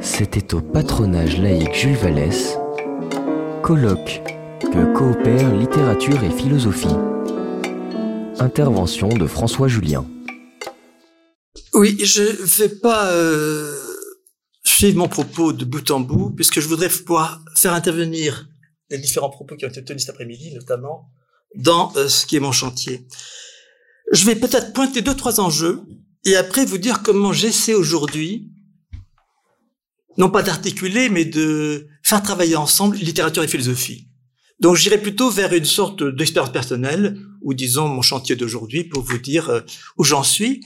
C'était au patronage laïque Jules Vallès, colloque que coopèrent littérature et philosophie. Intervention de François Julien. Oui, je ne vais pas euh, suivre mon propos de bout en bout, puisque je voudrais pouvoir faire intervenir les différents propos qui ont été tenus cet après-midi, notamment dans euh, ce qui est mon chantier. Je vais peut-être pointer deux, trois enjeux, et après vous dire comment j'essaie aujourd'hui, non pas d'articuler, mais de faire travailler ensemble littérature et philosophie. Donc j'irai plutôt vers une sorte d'expérience personnelle, ou disons mon chantier d'aujourd'hui, pour vous dire euh, où j'en suis,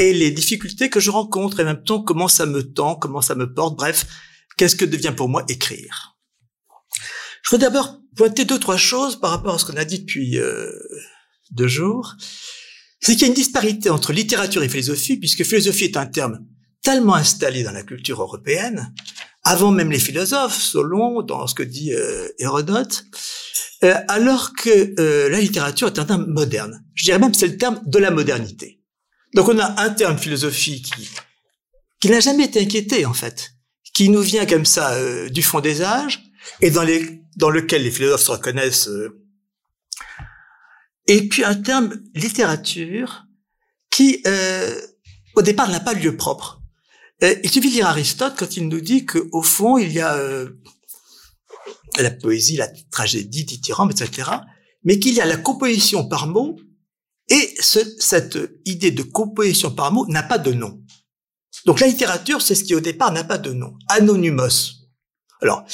et les difficultés que je rencontre, et en même temps comment ça me tend, comment ça me porte, bref, qu'est-ce que devient pour moi écrire. Je voudrais d'abord pointer deux, trois choses par rapport à ce qu'on a dit depuis euh, deux jours. C'est qu'il y a une disparité entre littérature et philosophie, puisque philosophie est un terme tellement installé dans la culture européenne, avant même les philosophes, Solon, dans ce que dit euh, Hérodote, euh, alors que euh, la littérature est un terme moderne. Je dirais même que c'est le terme de la modernité. Donc on a un terme philosophie qui, qui n'a jamais été inquiété en fait, qui nous vient comme ça euh, du fond des âges et dans, les, dans lequel les philosophes se reconnaissent. Euh, et puis un terme littérature qui euh, au départ n'a pas lieu propre. il suffit de lire Aristote quand il nous dit qu'au fond il y a la poésie, la tragédie, dithyrambe, etc. Mais qu'il y a la composition par mots et ce, cette idée de composition par mot n'a pas de nom. Donc la littérature, c'est ce qui au départ n'a pas de nom. Anonymous. Alors,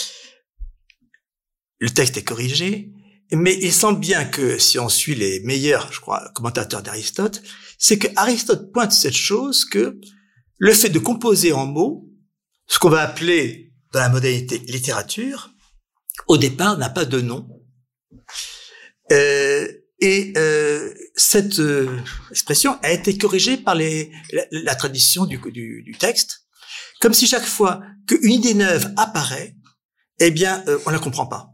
le texte est corrigé, mais il semble bien que si on suit les meilleurs, je crois, commentateurs d'Aristote, c'est que Aristote pointe cette chose que le fait de composer en mots, ce qu'on va appeler dans la modalité littérature, au départ n'a pas de nom. Euh, et euh, cette euh, expression a été corrigée par la, tradition du, du, texte, comme si chaque fois qu'une idée neuve apparaît, eh bien, euh, on la comprend pas.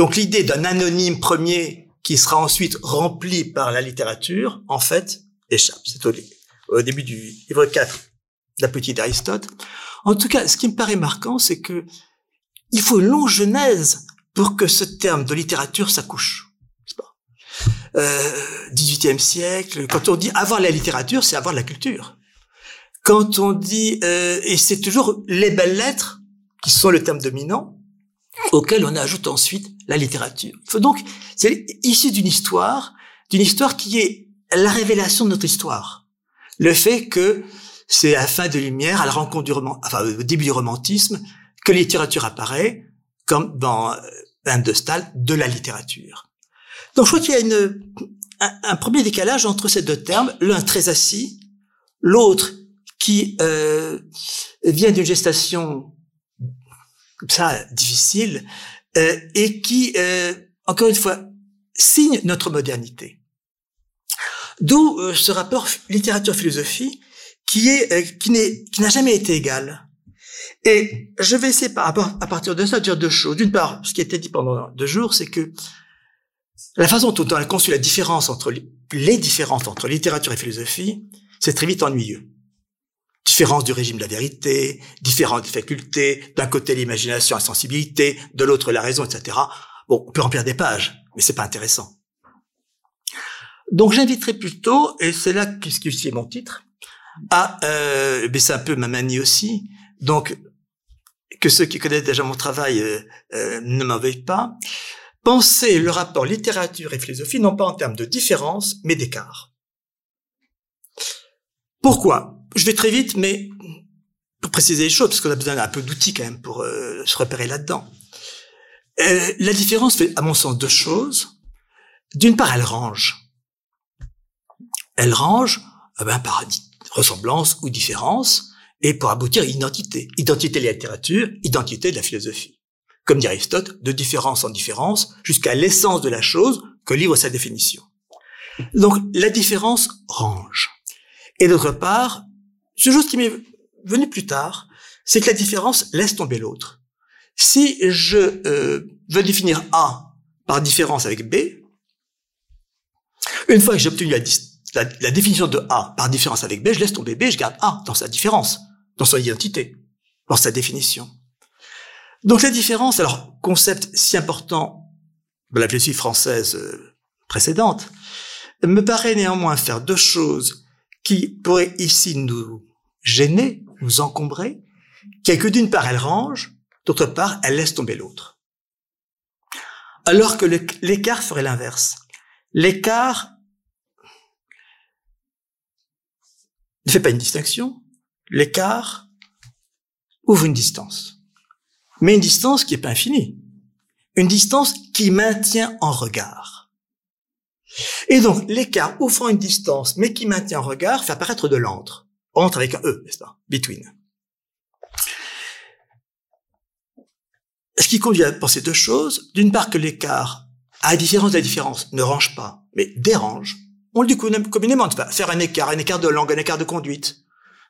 Donc l'idée d'un anonyme premier qui sera ensuite rempli par la littérature, en fait, échappe. C'est au, début du livre 4 de la petite d'Aristote. En tout cas, ce qui me paraît marquant, c'est que il faut une longue genèse pour que ce terme de littérature s'accouche. 18e euh, siècle. Quand on dit avoir la littérature, c'est avoir la culture. Quand on dit euh, et c'est toujours les belles lettres qui sont le terme dominant auquel on ajoute ensuite la littérature. Donc c'est issu d'une histoire, d'une histoire qui est la révélation de notre histoire. Le fait que c'est à la fin de Lumière, à la rencontre du au début du romantisme, que la littérature apparaît, comme dans Anne de Stahl, de la littérature. Donc je crois qu'il y a une, un, premier décalage entre ces deux termes, l'un très assis, l'autre qui euh, vient d'une gestation comme ça difficile euh, et qui, euh, encore une fois, signe notre modernité. D'où euh, ce rapport littérature-philosophie qui est euh, qui n'est qui n'a jamais été égal. Et je vais essayer par, à partir de ça de dire deux choses. D'une part, ce qui a été dit pendant deux jours, c'est que la façon dont on a conçu la différence entre les différences entre littérature et philosophie, c'est très vite ennuyeux. Différence du régime de la vérité, différentes facultés, d'un côté l'imagination, la sensibilité, de l'autre la raison, etc. Bon, on peut remplir des pages, mais c'est pas intéressant. Donc j'inviterai plutôt, et c'est là qu'est-ce est mon titre, à, euh, mais c'est un peu ma manie aussi, donc que ceux qui connaissent déjà mon travail euh, euh, ne m'en veuillent pas, Pensez le rapport littérature et philosophie non pas en termes de différence, mais d'écart. Pourquoi? Je vais très vite, mais pour préciser les choses, parce qu'on a besoin d'un peu d'outils quand même pour euh, se repérer là-dedans. Euh, la différence fait, à mon sens, deux choses. D'une part, elle range. Elle range eh ben, par ressemblance ou différence, et pour aboutir à identité. Identité de la littérature, identité de la philosophie comme dit Aristote, de différence en différence, jusqu'à l'essence de la chose que livre sa définition. Donc la différence range. Et d'autre part, ce chose qui m'est venu plus tard, c'est que la différence laisse tomber l'autre. Si je euh, veux définir A par différence avec B, une fois que j'ai obtenu la, la, définition de A par différence avec B, je laisse tomber B, je garde A dans sa différence. dans son identité, dans sa définition. Donc la différence, alors concept si important de la philosophie française euh, précédente, me paraît néanmoins faire deux choses qui pourraient ici nous gêner, nous encombrer, qui d'une part elle range, d'autre part elle laisse tomber l'autre. Alors que l'écart ferait l'inverse. L'écart ne fait pas une distinction, l'écart ouvre une distance. Mais une distance qui n'est pas infinie. Une distance qui maintient en regard. Et donc, l'écart ouvrant une distance, mais qui maintient en regard, fait apparaître de l'entre. Entre avec un E, n'est-ce pas? Between. Ce qui conduit à penser deux choses. D'une part, que l'écart, à la différence de la différence, ne range pas, mais dérange. On le dit communément, pas? Faire un écart, un écart de langue, un écart de conduite.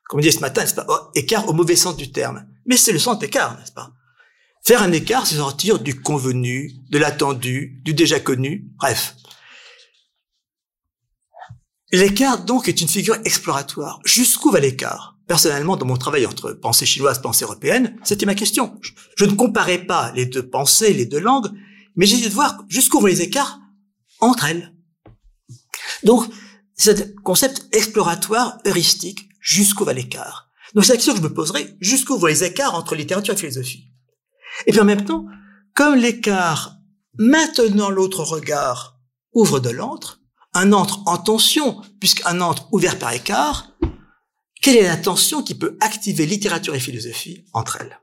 Comme on dit ce matin, n'est-ce pas? Oh, écart au mauvais sens du terme. Mais c'est le sens d'écart, n'est-ce pas? Faire un écart, c'est sortir du convenu, de l'attendu, du déjà connu, bref. L'écart, donc, est une figure exploratoire. Jusqu'où va l'écart? Personnellement, dans mon travail entre pensée chinoise, pensée européenne, c'était ma question. Je, ne comparais pas les deux pensées, les deux langues, mais j'ai de voir jusqu'où vont les écarts entre elles. Donc, c'est un concept exploratoire, heuristique, jusqu'où va l'écart? Donc, c'est la question que je me poserai, jusqu'où vont les écarts entre littérature et philosophie? Et puis en même temps, comme l'écart maintenant l'autre regard ouvre de l'antre, un antre en tension, puisqu'un antre ouvert par écart, quelle est la tension qui peut activer littérature et philosophie entre elles?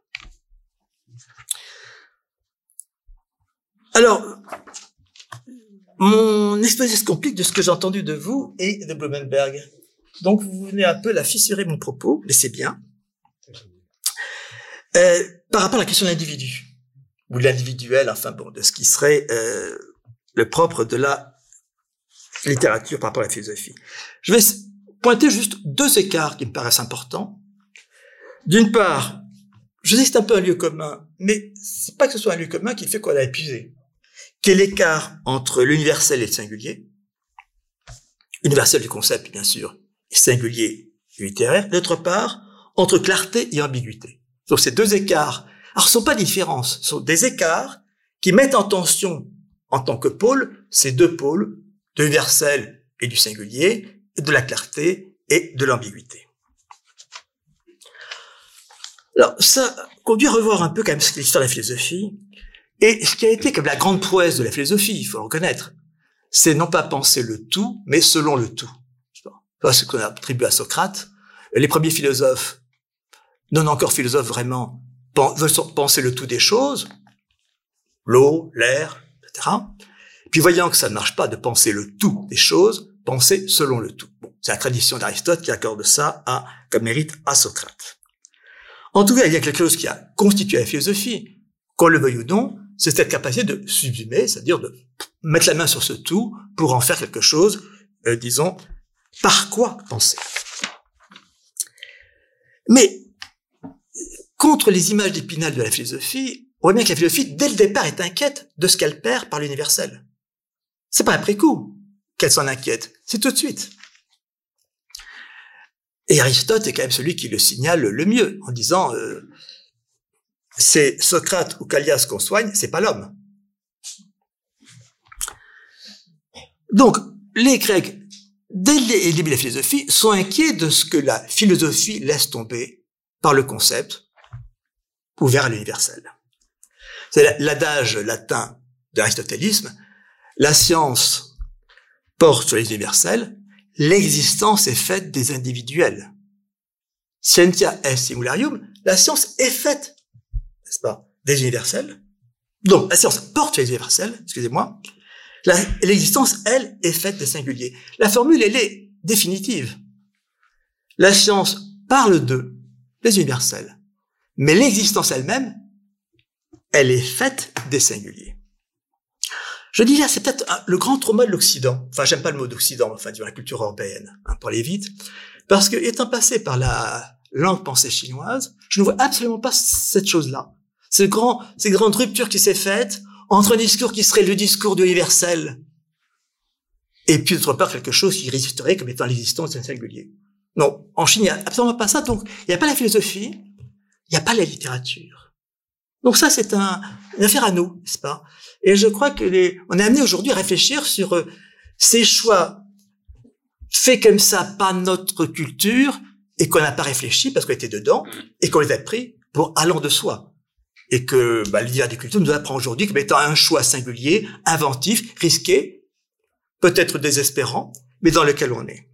Alors, mon exposé se complique de ce que j'ai entendu de vous et de Blumenberg. Donc, vous venez un peu la fissurer mon propos, mais c'est bien. Euh, par rapport à la question de l'individu ou l'individuel, enfin bon, de ce qui serait euh, le propre de la littérature par rapport à la philosophie. Je vais pointer juste deux écarts qui me paraissent importants. D'une part, je que c'est un peu un lieu commun, mais c'est pas que ce soit un lieu commun qui fait qu'on a épuisé. Quel l'écart entre l'universel et le singulier? Universel du concept, bien sûr, et singulier littéraire. D'autre part, entre clarté et ambiguïté. Donc ces deux écarts, alors ce sont pas des différences, ce sont des écarts qui mettent en tension en tant que pôle ces deux pôles de l'universel et du singulier, de la clarté et de l'ambiguïté. Alors ça conduit à revoir un peu quand même l'histoire de la philosophie et ce qui a été comme la grande prouesse de la philosophie, il faut le reconnaître, c'est non pas penser le tout, mais selon le tout. C'est ce qu'on attribue à Socrate. Les premiers philosophes non encore philosophe vraiment, veut penser le tout des choses, l'eau, l'air, etc. Puis voyant que ça ne marche pas de penser le tout des choses, penser selon le tout. Bon, c'est la tradition d'Aristote qui accorde ça à, comme mérite à Socrate. En tout cas, il y a quelque chose qui a constitué la philosophie, qu'on le veuille ou non, c'est cette capacité de sublimer, c'est-à-dire de mettre la main sur ce tout pour en faire quelque chose, euh, disons, par quoi penser. Mais contre les images d'épinal de la philosophie, on voit bien que la philosophie, dès le départ, est inquiète de ce qu'elle perd par l'universel. C'est pas après coup qu'elle s'en inquiète, c'est tout de suite. Et Aristote est quand même celui qui le signale le mieux, en disant euh, c'est Socrate ou Callias qu'on soigne, c'est pas l'homme. Donc, les Grecs, dès le début de la philosophie, sont inquiets de ce que la philosophie laisse tomber par le concept, ouvert à l'universel. C'est l'adage latin de l'aristotélisme. La science porte sur les universels. L'existence est faite des individuels. Scientia est simularium. La science est faite, n'est-ce pas, des universels. Donc, la science porte sur les universels, excusez-moi. L'existence, elle, est faite des singuliers. La formule, elle est définitive. La science parle d'eux, les universels. Mais l'existence elle-même, elle est faite des singuliers. Je dis là, c'est peut-être le grand trauma de l'Occident. Enfin, j'aime pas le mot d'Occident, enfin, de la culture européenne, hein, pour aller vite. Parce que, étant passé par la langue pensée chinoise, je ne vois absolument pas cette chose-là. Ce grand, cette grande rupture qui s'est faite entre un discours qui serait le discours de l'universel et puis d'autre part quelque chose qui résisterait comme étant l'existence d'un singulier. Non, en Chine, il n'y a absolument pas ça. Donc, il n'y a pas la philosophie, il n'y a pas la littérature. Donc ça, c'est un, une affaire à nous, n'est-ce pas? Et je crois que les, on est amené aujourd'hui à réfléchir sur euh, ces choix faits comme ça par notre culture et qu'on n'a pas réfléchi parce qu'on était dedans et qu'on les a pris pour allant de soi. Et que bah, l'idée des cultures nous apprend aujourd'hui comme étant un choix singulier, inventif, risqué, peut-être désespérant, mais dans lequel on est.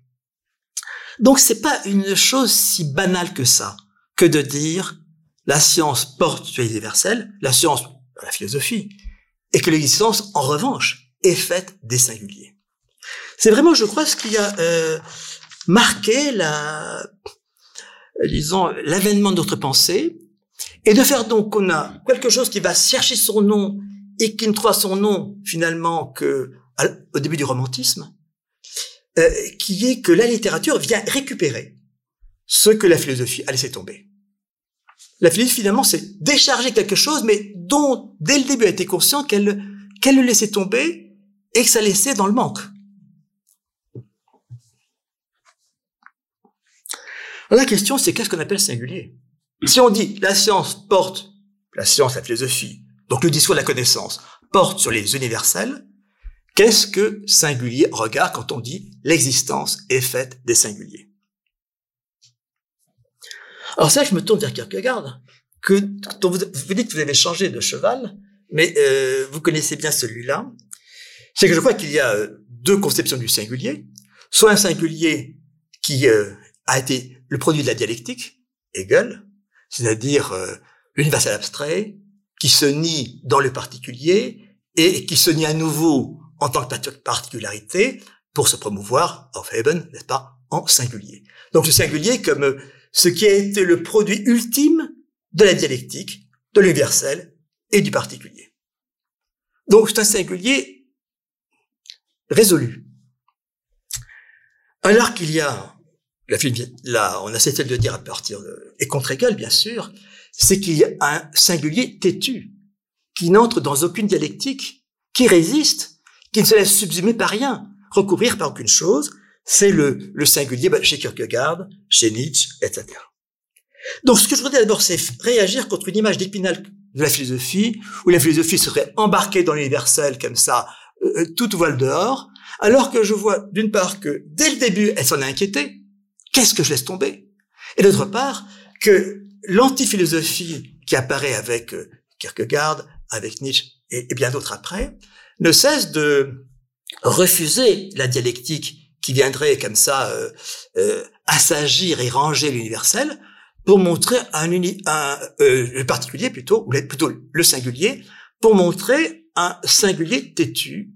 Donc c'est pas une chose si banale que ça, que de dire la science porte sur l'universel, la science, la philosophie, et que l'existence, en revanche, est faite des singuliers. C'est vraiment, je crois, ce qui a euh, marqué la, disons, l'avènement de notre pensée, et de faire donc qu'on a quelque chose qui va chercher son nom et qui ne trouve son nom finalement que au début du romantisme, euh, qui est que la littérature vient récupérer ce que la philosophie a laissé tomber. La philosophie, finalement, c'est décharger quelque chose, mais dont, dès le début, elle était consciente qu'elle qu'elle le laissait tomber et que ça laissait dans le manque. la question, c'est qu'est-ce qu'on appelle singulier? Si on dit la science porte, la science, la philosophie, donc le discours de la connaissance, porte sur les universels, Qu'est-ce que singulier? Regarde quand on dit l'existence est faite des singuliers Alors ça, je me tourne vers Kierkegaard, que vous, vous dites que vous avez changé de cheval, mais euh, vous connaissez bien celui-là. C'est que je crois qu'il y a euh, deux conceptions du singulier. Soit un singulier qui euh, a été le produit de la dialectique, Hegel, c'est-à-dire euh, l'universel abstrait, qui se nie dans le particulier et qui se nie à nouveau en tant que particularité pour se promouvoir, auf Eben, n'est-ce pas, en singulier. Donc le singulier comme ce qui a été le produit ultime de la dialectique, de l'universel et du particulier. Donc c'est un singulier résolu. Alors qu'il y a, là, on a cessé de dire à partir de, et contre égal, bien sûr, c'est qu'il y a un singulier têtu, qui n'entre dans aucune dialectique, qui résiste qui ne se laisse subsumer par rien, recouvrir par aucune chose. C'est le, le singulier bah, chez Kierkegaard, chez Nietzsche, etc. Donc, ce que je voudrais d'abord, c'est réagir contre une image d'épinal de la philosophie, où la philosophie serait embarquée dans l'universel comme ça, euh, euh, toute voile dehors, alors que je vois d'une part que dès le début, elle s'en est inquiétée. Qu'est-ce que je laisse tomber? Et d'autre part, que l'antiphilosophie qui apparaît avec euh, Kierkegaard, avec Nietzsche et bien d'autres après, ne cesse de refuser la dialectique qui viendrait comme ça euh, euh, assagir et ranger l'universel pour montrer un, un euh, le particulier plutôt ou plutôt le singulier pour montrer un singulier têtu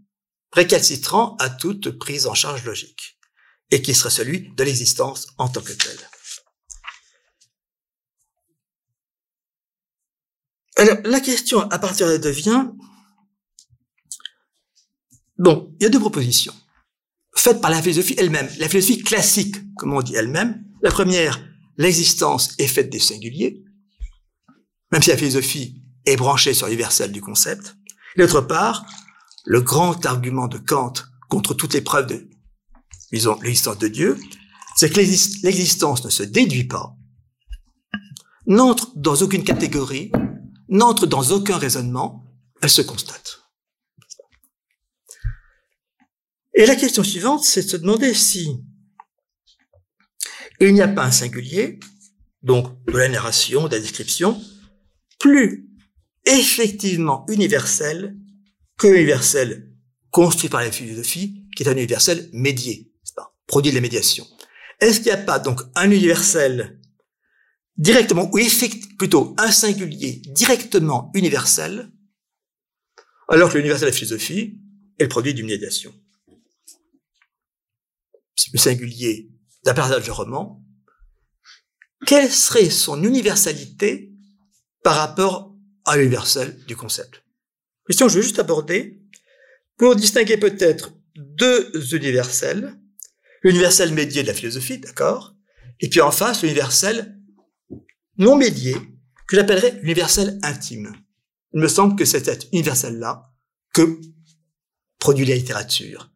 récalcitrant à toute prise en charge logique et qui serait celui de l'existence en tant que telle. Alors, la question à partir de là devient donc, il y a deux propositions faites par la philosophie elle-même, la philosophie classique, comme on dit elle-même. La première, l'existence est faite des singuliers, même si la philosophie est branchée sur l'universel du concept. D'autre part, le grand argument de Kant contre toutes les preuves de, l'existence de Dieu, c'est que l'existence ne se déduit pas, n'entre dans aucune catégorie, n'entre dans aucun raisonnement, elle se constate. Et la question suivante, c'est de se demander si il n'y a pas un singulier, donc de la narration, de la description, plus effectivement universel que universel construit par la philosophie, qui est un universel médié, produit de la médiation. Est-ce qu'il n'y a pas donc un universel directement, ou plutôt un singulier directement universel, alors que l'universel de la philosophie est le produit d'une médiation? Le singulier d'un personnage de roman, quelle serait son universalité par rapport à l'universel du concept? Question que je veux juste aborder pour distinguer peut-être deux universels, l'universel médié de la philosophie, d'accord, et puis en face l'universel non médié, que j'appellerais l'universel intime. Il me semble que c'est cet universel-là que produit la littérature.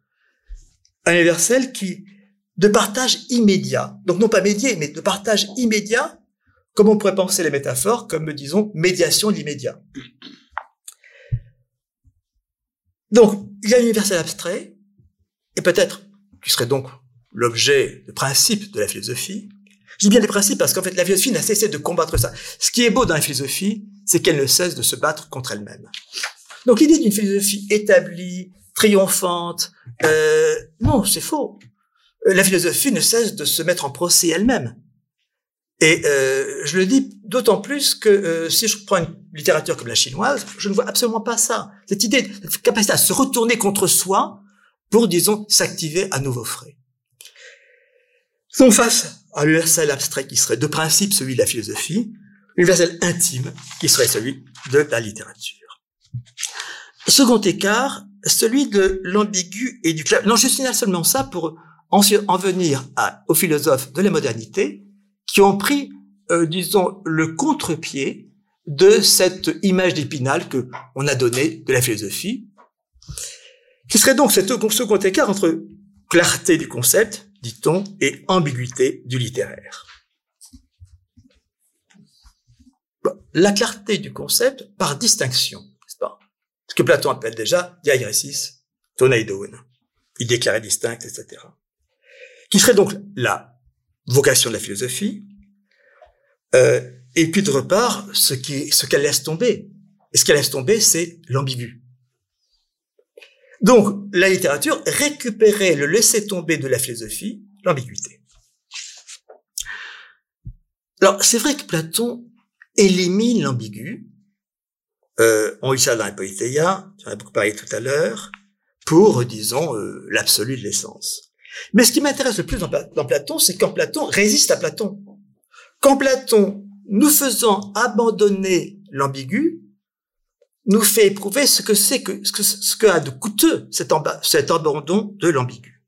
Un universel qui de partage immédiat. Donc non pas médié, mais de partage immédiat, comme on pourrait penser les métaphores, comme disons médiation de l'immédiat. Donc, il y a l'universel abstrait, et peut-être, qui serait donc l'objet, le principe de la philosophie. Je dis bien les principes parce qu'en fait, la philosophie n'a cessé de combattre ça. Ce qui est beau dans la philosophie, c'est qu'elle ne cesse de se battre contre elle-même. Donc l'idée d'une philosophie établie, triomphante, euh, non, c'est faux. Euh, la philosophie ne cesse de se mettre en procès elle-même. Et euh, je le dis d'autant plus que euh, si je prends une littérature comme la chinoise, je ne vois absolument pas ça. Cette idée, cette capacité à se retourner contre soi pour, disons, s'activer à nouveau frais. Donc face à l'universel abstrait qui serait de principe celui de la philosophie, l'universel intime qui serait celui de la littérature. Second écart, celui de l'ambigu et du clair. Non, je signale seulement ça pour en, venir aux philosophes de la modernité qui ont pris, euh, disons, le contre-pied de cette image d'épinal que on a donnée de la philosophie, qui serait donc ce second écart entre clarté du concept, dit-on, et ambiguïté du littéraire. la clarté du concept par distinction, n'est-ce pas? Ce que Platon appelle déjà diairesis toneidon, il est distincte, etc. Qui serait donc la vocation de la philosophie, euh, et puis de repart, ce qu'elle laisse tomber. Et ce qu'elle laisse tomber, c'est l'ambigu. Donc, la littérature récupérait le laisser tomber de la philosophie, l'ambiguïté. Alors, c'est vrai que Platon élimine l'ambigu. Euh, on lit ça dans la Polythéia, j'en ai beaucoup parlé tout à l'heure, pour, disons, euh, l'absolu de l'essence. Mais ce qui m'intéresse le plus dans, Platon, c'est quand Platon résiste à Platon. Quand Platon, nous faisant abandonner l'ambigu, nous fait éprouver ce que c'est que ce que, ce que a de coûteux cet, abandon de l'ambigu.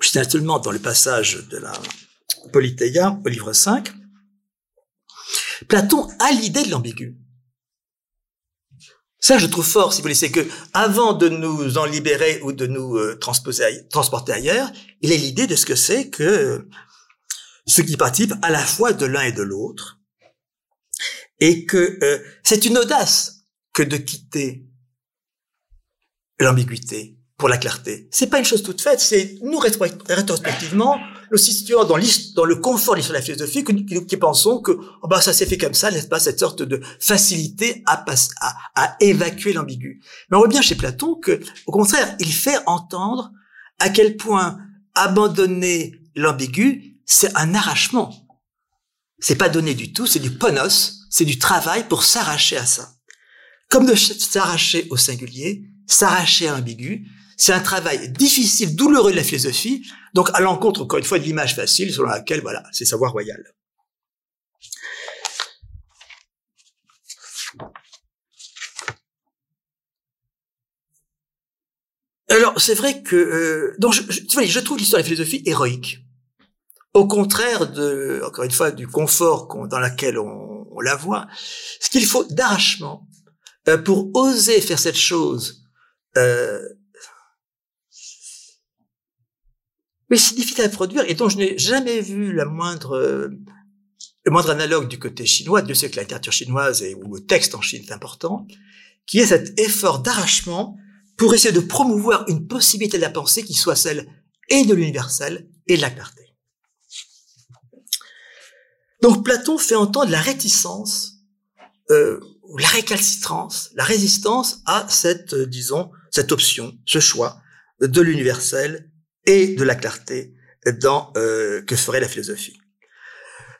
Je seulement dans le passage de la Polythéia, au livre 5, Platon a l'idée de l'ambigu. Ça, je trouve fort, si vous voulez, c'est que avant de nous en libérer ou de nous euh, transposer, transporter ailleurs, il a l'idée de ce que c'est que ce qui participe à la fois de l'un et de l'autre, et que euh, c'est une audace que de quitter l'ambiguïté pour la clarté. C'est pas une chose toute faite, c'est nous rétrospectivement nous situons dans, dans le confort de l'histoire philosophie qui, qui, pensons que oh bah ça s'est fait comme ça, n'est-ce pas, cette sorte de facilité à, à, à évacuer l'ambigu. Mais on voit bien chez Platon que, au contraire, il fait entendre à quel point abandonner l'ambigu, c'est un arrachement. C'est pas donné du tout, c'est du ponos, c'est du travail pour s'arracher à ça. Comme de s'arracher au singulier, s'arracher à l'ambigu, c'est un travail difficile, douloureux de la philosophie, donc à l'encontre, encore une fois, de l'image facile selon laquelle, voilà, c'est savoir royal. Alors, c'est vrai que, euh, donc, je, je, je trouve l'histoire de la philosophie héroïque. Au contraire de, encore une fois, du confort dans lequel on, on, la voit, ce qu'il faut d'arrachement euh, pour oser faire cette chose euh, mais c'est difficile à produire et dont je n'ai jamais vu la moindre, le moindre analogue du côté chinois. Dieu sait que la littérature chinoise et, ou le texte en Chine est important, qui est cet effort d'arrachement pour essayer de promouvoir une possibilité de la pensée qui soit celle et de l'universel et de la clarté. Donc Platon fait entendre la réticence, euh, la récalcitrance, la résistance à cette, euh, disons, cette option, ce choix de l'universel et de la clarté dans euh, que ferait la philosophie.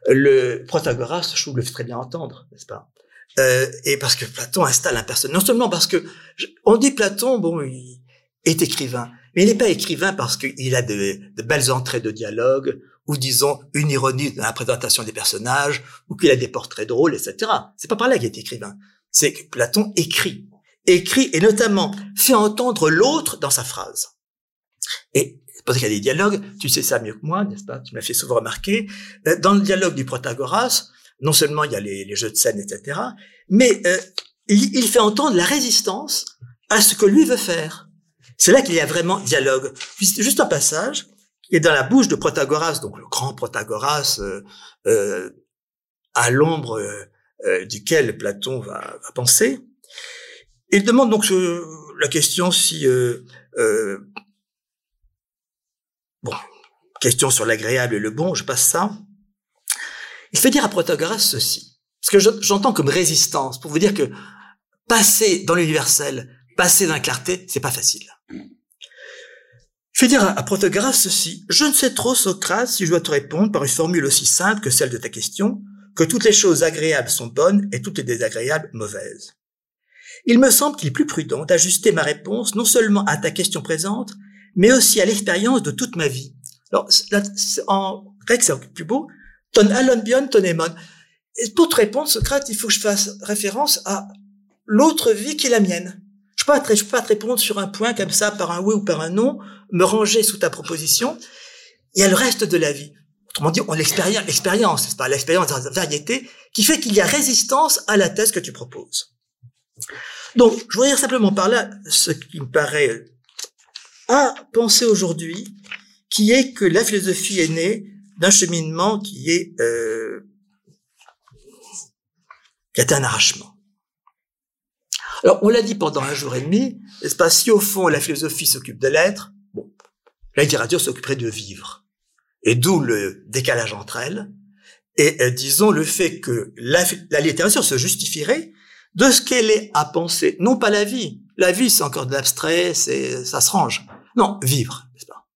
Le Protagoras, je trouve, le fait très bien entendre, n'est-ce pas? Euh, Et parce que Platon installe un personnage. Non seulement parce que on dit Platon, bon, il est écrivain, mais il n'est pas écrivain parce qu'il a de, de, belles entrées de dialogue ou disons une ironie dans la présentation des personnages ou qu'il a des portraits drôles, etc. C'est pas par là qu'il est écrivain. C'est que Platon écrit, écrit et notamment fait entendre l'autre dans sa phrase. Et parce qu'il y a des dialogues, tu sais ça mieux que moi, n'est-ce pas? Tu m'as fait souvent remarquer. Euh, dans le dialogue du Protagoras, non seulement il y a les, jeux de scène, etc., mais euh, il, fait entendre la résistance à ce que lui veut faire. C'est là qu'il y a vraiment dialogue. Juste un passage qui est dans la bouche de Protagoras, donc le grand Protagoras euh, euh, à l'ombre euh, duquel Platon va, va, penser. Il demande donc la question si bon question sur l'agréable et le bon, je passe ça. Il fait dire à Protagoras ceci, ce que j'entends comme résistance, pour vous dire que passer dans l'universel, passer dans la clarté, c'est pas facile. Je vais dire à, Protagoras ceci. Je ne sais trop, Socrate, si je dois te répondre par une formule aussi simple que celle de ta question, que toutes les choses agréables sont bonnes et toutes les désagréables mauvaises. Il me semble qu'il est plus prudent d'ajuster ma réponse non seulement à ta question présente, mais aussi à l'expérience de toute ma vie. Alors, en grec, c'est plus beau. Ton alon ton emon. Et pour te répondre, Socrate, il faut que je fasse référence à l'autre vie qui est la mienne. Je peux, pas, je peux pas te répondre sur un point comme ça par un oui ou par un non, me ranger sous ta proposition. Il y a le reste de la vie. Autrement dit, on l'expérience, l'expérience, c'est pas? L'expérience de la variété, qui fait qu'il y a résistance à la thèse que tu proposes. Donc, je voudrais dire simplement par là ce qui me paraît à penser aujourd'hui, qui est que la philosophie est née d'un cheminement qui est euh, qui est un arrachement. Alors, on l'a dit pendant un jour et demi, n'est-ce pas, si au fond la philosophie s'occupe de l'être, bon, la littérature s'occuperait de vivre. Et d'où le décalage entre elles, et euh, disons le fait que la, la littérature se justifierait de ce qu'elle est à penser, non pas la vie. La vie, c'est encore de l'abstrait, c'est, ça se range. Non, vivre, n'est-ce pas?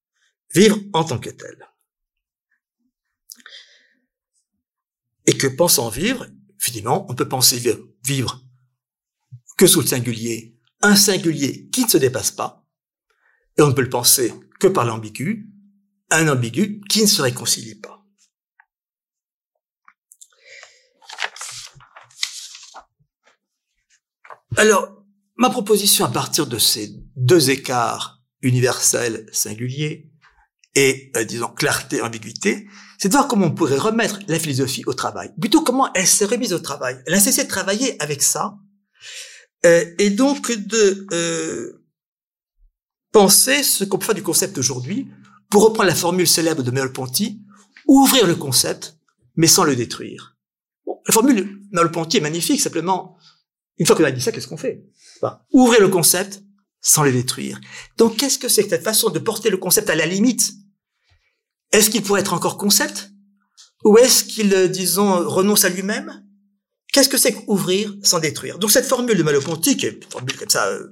Vivre en tant que tel. Et que pensant vivre, finalement, on peut penser vivre que sous le singulier, un singulier qui ne se dépasse pas, et on ne peut le penser que par l'ambigu, un ambigu qui ne se réconcilie pas. Alors, ma proposition à partir de ces deux écarts universels, singuliers, et, euh, disons, clarté, ambiguïté, c'est de voir comment on pourrait remettre la philosophie au travail. Plutôt comment elle s'est remise au travail. Elle a cessé de travailler avec ça, euh, et donc de euh, penser ce qu'on peut faire du concept aujourd'hui, pour reprendre la formule célèbre de Merleau-Ponty, ouvrir le concept, mais sans le détruire. Bon, la formule Merleau-Ponty est magnifique, simplement, une fois qu'on a dit ça, qu'est-ce qu'on fait? Ouvrir le concept sans le détruire. Donc, qu'est-ce que c'est que cette façon de porter le concept à la limite? Est-ce qu'il pourrait être encore concept? Ou est-ce qu'il, euh, disons, renonce à lui-même? Qu'est-ce que c'est qu'ouvrir sans détruire? Donc cette formule de Maloponti, qui est une formule comme ça, euh,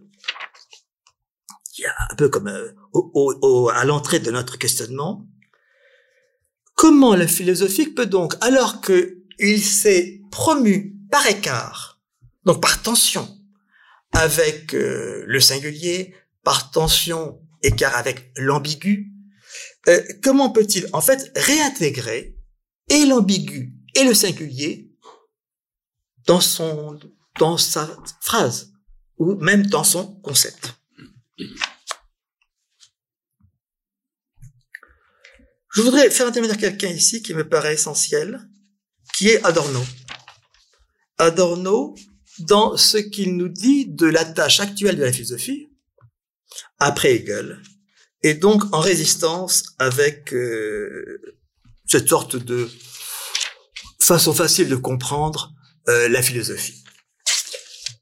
un peu comme euh, au, à l'entrée de notre questionnement, comment le philosophique peut donc, alors qu'il s'est promu par écart, donc par tension, avec euh, le singulier, par tension, écart avec l'ambigu, comment peut-il en fait réintégrer et l'ambigu et le singulier dans son, dans sa phrase, ou même dans son concept? Je voudrais faire intervenir quelqu'un ici qui me paraît essentiel, qui est Adorno. Adorno, dans ce qu'il nous dit de la tâche actuelle de la philosophie, après Hegel, et donc en résistance avec euh, cette sorte de façon facile de comprendre euh, la philosophie.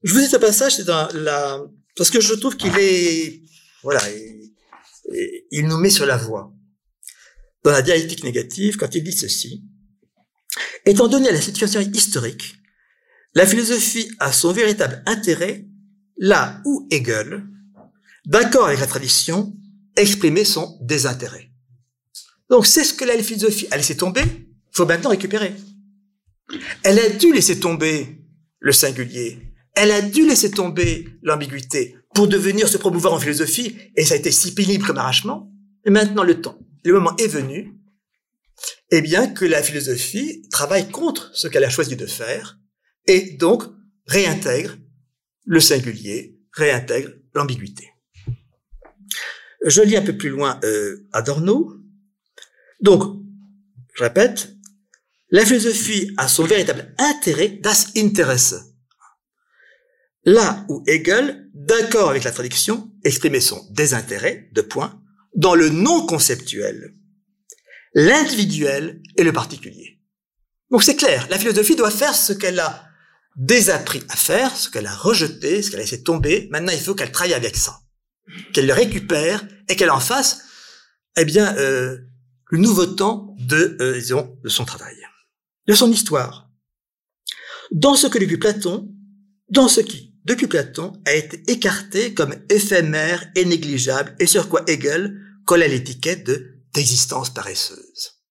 Je vous dis ce passage, c'est dans la parce que je trouve qu'il est voilà, il, nous met sur la voie dans la dialectique négative quand il dit ceci. Étant donné la situation historique, la philosophie a son véritable intérêt là où Hegel, d'accord avec la tradition, exprimait son désintérêt. Donc c'est ce que la philosophie a laissé tomber, il faut maintenant récupérer. Elle a dû laisser tomber le singulier. Elle a dû laisser tomber l'ambiguïté pour devenir se promouvoir en philosophie, et ça a été si pénible comme arrachement. Et maintenant, le temps, le moment est venu, eh bien, que la philosophie travaille contre ce qu'elle a choisi de faire, et donc réintègre le singulier, réintègre l'ambiguïté. Je lis un peu plus loin euh, Adorno. Donc, je répète, la philosophie a son véritable intérêt, das Interesse. Là où Hegel, d'accord avec la traduction, exprimer son désintérêt, de point, dans le non conceptuel, l'individuel et le particulier. Donc c'est clair, la philosophie doit faire ce qu'elle a désappris à faire, ce qu'elle a rejeté, ce qu'elle a laissé tomber. Maintenant, il faut qu'elle travaille avec ça, qu'elle le récupère et qu'elle en fasse, eh bien, euh, le nouveau temps de, euh, disons, de son travail, de son histoire. Dans ce que depuis Platon, dans ce qui, depuis Platon, a été écarté comme éphémère et négligeable et sur quoi Hegel colle à l'étiquette de d'existence paresseuse.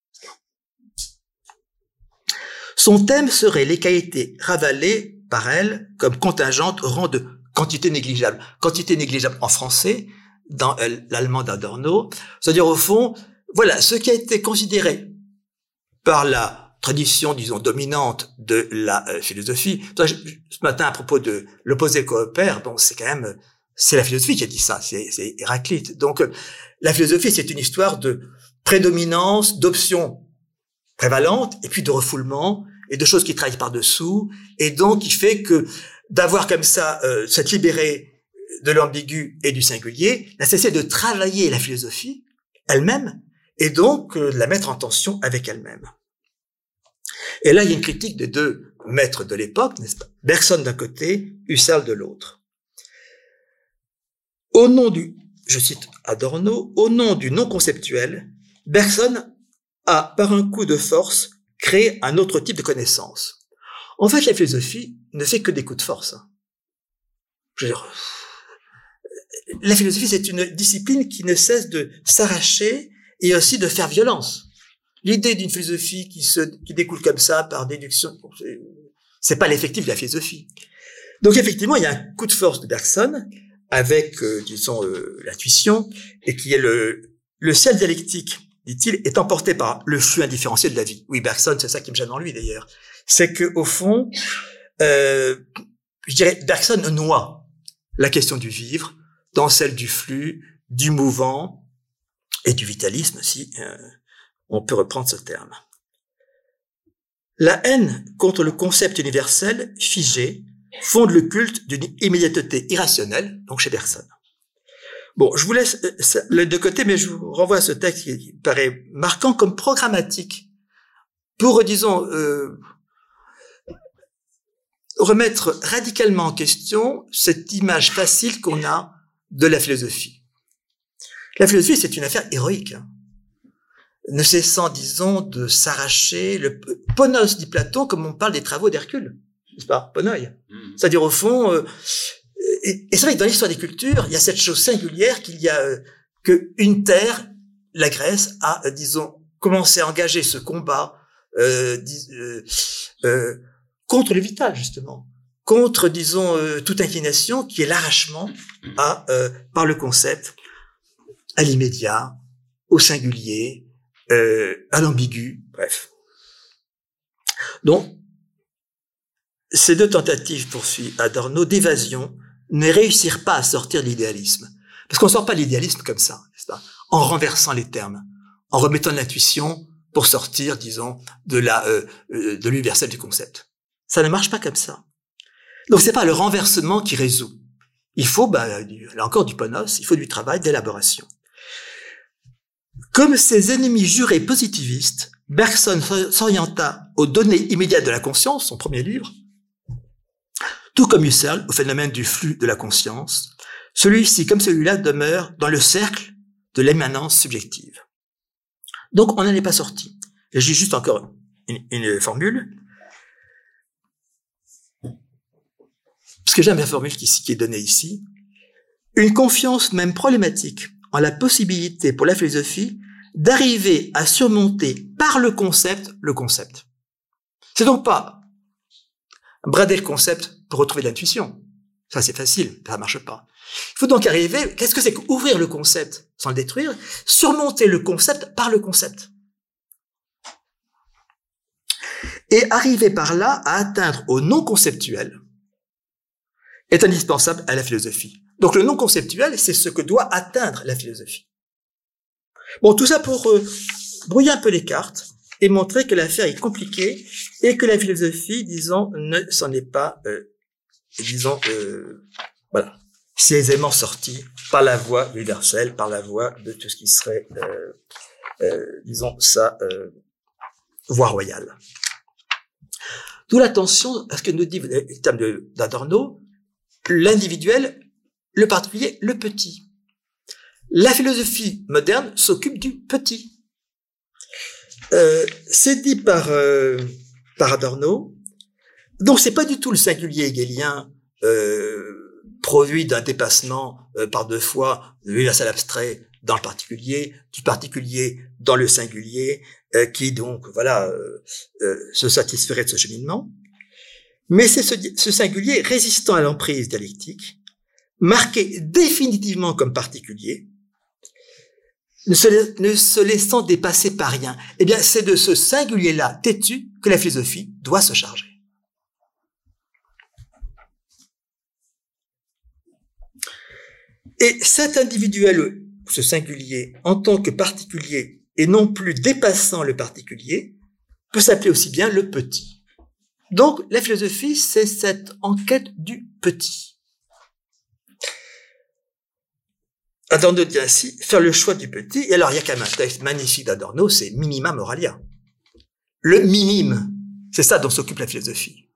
Son thème serait les qualités ravalées par elle comme contingentes au rang de quantité négligeable. Quantité négligeable en français, dans l'allemand d'Adorno, c'est-à-dire au fond, voilà, ce qui a été considéré par la tradition, disons, dominante de la euh, philosophie. Ce matin, à propos de l'opposé coopère, bon, c'est quand même, c'est la philosophie qui a dit ça, c'est Héraclite. Donc, euh, la philosophie, c'est une histoire de prédominance, d'options prévalentes, et puis de refoulement, et de choses qui travaillent par-dessous, et donc qui fait que d'avoir comme ça, euh, cette libérée de l'ambigu et du singulier, n'a cessé de travailler la philosophie elle-même, et donc euh, de la mettre en tension avec elle-même. Et là, il y a une critique des deux maîtres de l'époque, n'est-ce pas? Bergson d'un côté, Husserl de l'autre. Au nom du je cite Adorno, au nom du non conceptuel, Bergson a, par un coup de force, créé un autre type de connaissance. En fait, la philosophie ne fait que des coups de force. Je veux dire, la philosophie, c'est une discipline qui ne cesse de s'arracher et aussi de faire violence. L'idée d'une philosophie qui se, qui découle comme ça par déduction, c'est pas l'effectif de la philosophie. Donc effectivement, il y a un coup de force de Bergson avec, euh, disons, euh, l'intuition, et qui est le, le ciel dialectique, dit-il, est emporté par le flux indifférencié de la vie. Oui, Bergson, c'est ça qui me gêne en lui d'ailleurs. C'est que au fond, euh, je dirais, Bergson noie la question du vivre dans celle du flux, du mouvant et du vitalisme, si euh, on peut reprendre ce terme. La haine contre le concept universel figé fonde le culte d'une immédiateté irrationnelle, donc chez personne. Bon, je vous laisse euh, le de côté, mais je vous renvoie à ce texte qui paraît marquant comme programmatique pour, disons, euh, remettre radicalement en question cette image facile qu'on a de la philosophie. La philosophie, c'est une affaire héroïque, hein. ne cessant, disons, de s'arracher. Le ponos dit Platon, comme on parle des travaux d'Hercule n'est-ce pas? Ponoï. Mm. C'est-à-dire au fond, euh, et, c'est vrai que dans l'histoire des cultures, il y a cette chose singulière qu'il y a euh, que une terre, la Grèce, a, euh, disons, commencé à engager ce combat euh, euh, contre le vital justement, contre, disons, toute inclination qui est l'arrachement à par le concept à l'immédiat, au singulier, à l'ambigu, bref. Donc, ces deux tentatives, poursuit Adorno, d'évasion, ne réussirent pas à sortir de l'idéalisme. Parce qu'on sort pas l'idéalisme comme ça, n'est-ce pas? En renversant les termes, en remettant l'intuition pour sortir, disons, de la euh, euh, de l'universel du concept. Ça ne marche pas comme ça. Donc c'est pas le renversement qui résout. Il faut, bah, là encore du ponos, il faut du travail, d'élaboration. Comme ses ennemis jurés positivistes, Bergson s'orienta aux données immédiates de la conscience, son premier livre, tout comme Husserl, au phénomène du flux de la conscience, celui-ci comme celui-là demeure dans le cercle de l'émanence subjective. Donc on n'en est pas sorti. J'ai juste encore une, formule. Parce que j'aime la formule qui est donnée ici. Une confiance même problématique en la possibilité pour la philosophie d'arriver à surmonter par le concept le concept. C'est donc pas brader le concept pour retrouver l'intuition. Ça, c'est facile, ça marche pas. Il faut donc arriver, qu'est-ce que c'est qu'ouvrir le concept sans le détruire, surmonter le concept par le concept. Et arriver par là à atteindre au non conceptuel est indispensable à la philosophie. Donc le non conceptuel, c'est ce que doit atteindre la philosophie. Bon, tout ça pour euh, brouiller un peu les cartes et montrer que l'affaire est compliquée et que la philosophie, disons, ne s'en est pas, euh, disons, euh, voilà, aisément sorti par la voie universelle, par la voie de tout ce qui serait, euh, disons, sa voie royale. D'où l'attention à ce que nous dit le terme d'Adorno, l'individuel, le particulier, le petit. La philosophie moderne s'occupe du petit. Euh, c'est dit par, euh, par Adorno. Donc c'est pas du tout le singulier hegelien euh, produit d'un dépassement euh, par deux fois de l'universel abstrait dans le particulier, du particulier dans le singulier, euh, qui donc voilà se satisferait de ce cheminement. Mais c'est ce, ce singulier résistant à l'emprise dialectique, marqué définitivement comme particulier, ne se, laissant dépasser par rien. Eh bien, c'est de ce singulier-là têtu que la philosophie doit se charger. Et cet individuel, ce singulier, en tant que particulier et non plus dépassant le particulier, peut s'appeler aussi bien le petit. Donc, la philosophie, c'est cette enquête du petit. Adorno dit ainsi, faire le choix du petit. Et alors, il y a quand même un texte magnifique d'Adorno, c'est Minima Moralia. Le minime, c'est ça dont s'occupe la philosophie.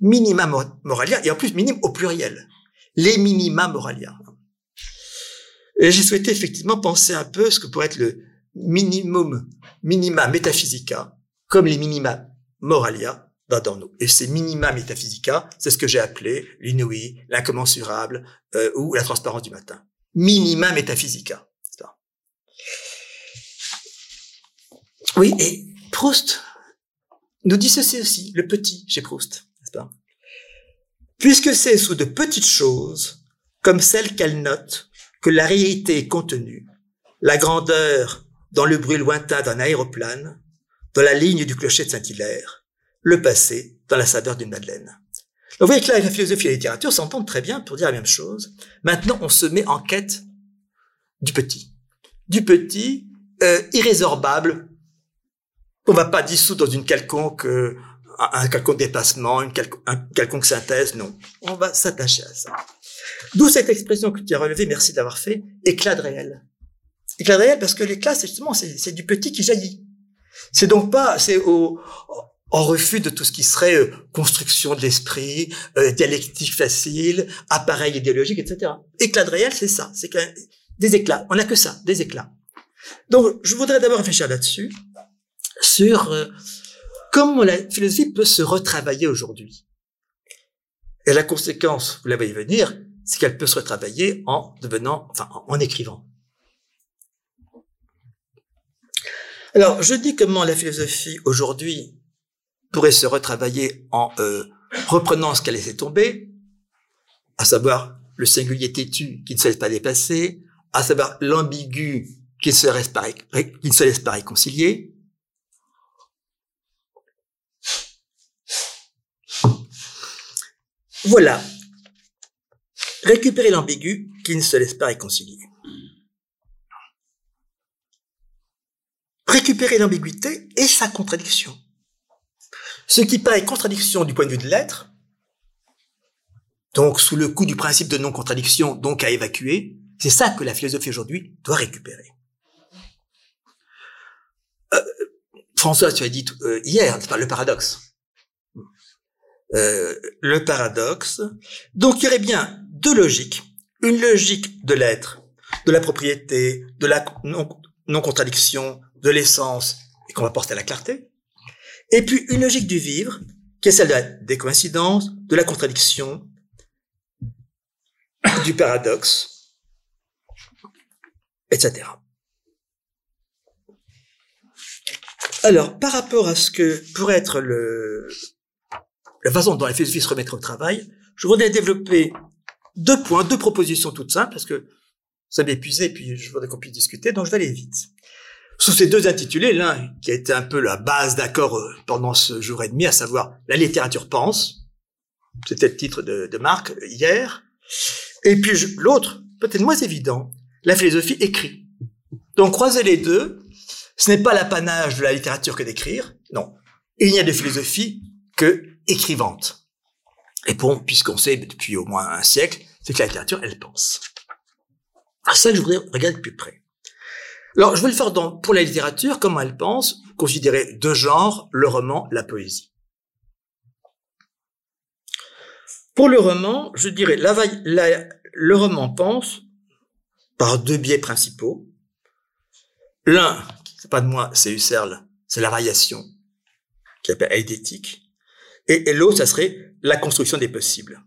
Minima Moralia, et en plus minime au pluriel. Les minima Moralia. Et j'ai souhaité effectivement penser un peu ce que pourrait être le minimum, minima metaphysica, comme les minima moralia d'Adorno. Et ces minima metaphysica, c'est ce que j'ai appelé l'inouï, l'incommensurable euh, ou la transparence du matin. Minima metaphysica. Oui, et Proust nous dit ceci aussi, le petit chez Proust, n'est-ce pas? Puisque c'est sous de petites choses, comme celles qu'elle note, que la réalité est contenue, la grandeur dans le bruit lointain d'un aéroplane, dans la ligne du clocher de Saint-Hilaire, le passé dans la saveur d'une madeleine. Vous voyez que là, la philosophie et la littérature s'entendent très bien pour dire la même chose. Maintenant, on se met en quête du petit. Du petit, euh, irrésorbable, qu'on va pas dissoudre dans une quelconque, euh, un quelconque dépassement, une quelconque synthèse, non. On va s'attacher à ça. D'où cette expression que tu as relevée, merci d'avoir fait, éclat de réel. Éclat de réel parce que l'éclat, c'est justement, c'est du petit qui jaillit. C'est donc pas, c'est au, en refus de tout ce qui serait euh, construction de l'esprit, euh, dialectique facile, appareil idéologique, etc. Éclat de réel, c'est ça, c'est des éclats. On n'a que ça, des éclats. Donc, je voudrais d'abord réfléchir là-dessus, sur euh, comment la philosophie peut se retravailler aujourd'hui. Et la conséquence, vous la voyez venir, c'est qu'elle peut se retravailler en devenant, enfin, en écrivant. Alors, je dis comment la philosophie aujourd'hui pourrait se retravailler en euh, reprenant ce qu'elle laissait tomber, à savoir le singulier têtu qui ne se laisse pas dépasser, à savoir l'ambigu qui, qui, ne se laisse pas réconcilier. Voilà récupérer l'ambigu qui ne se laisse pas réconcilier. Récupérer l'ambiguïté et sa contradiction. Ce qui paraît contradiction du point de vue de l'être, donc sous le coup du principe de non-contradiction, donc à évacuer, c'est ça que la philosophie aujourd'hui doit récupérer. Euh, François, tu as dit euh, hier, le paradoxe. Euh, le paradoxe. Donc il y aurait bien deux logiques. Une logique de l'être, de la propriété, de la non-contradiction, de l'essence, et qu'on va porter à la clarté. Et puis une logique du vivre, qui est celle des coïncidences, de la contradiction, du paradoxe, etc. Alors, par rapport à ce que pourrait être le, la façon dont la philosophie se remettre au travail, je voudrais développer deux points, deux propositions toutes simples, parce que ça m'épuisait, puis je voudrais qu'on puisse discuter, donc je vais aller vite. Sous ces deux intitulés, l'un qui a été un peu la base d'accord euh, pendant ce jour et demi, à savoir La littérature pense, c'était le titre de, Marc euh, hier, et puis l'autre, peut-être moins évident, La philosophie écrit. Donc croiser les deux, ce n'est pas l'apanage de la littérature que d'écrire, non. Il n'y a de philosophie que écrivante. Et bon, puisqu'on sait depuis au moins un siècle, c'est que la littérature, elle pense. C'est ça je voudrais regarder de plus près. Alors, je vais le faire dans, pour la littérature, comment elle pense, considérer deux genres, le roman, la poésie. Pour le roman, je dirais, la, le roman pense par deux biais principaux. L'un, c'est pas de moi, c'est Husserl, c'est la variation, qui appelle eidétique. Et, et l'autre, ça serait la construction des possibles.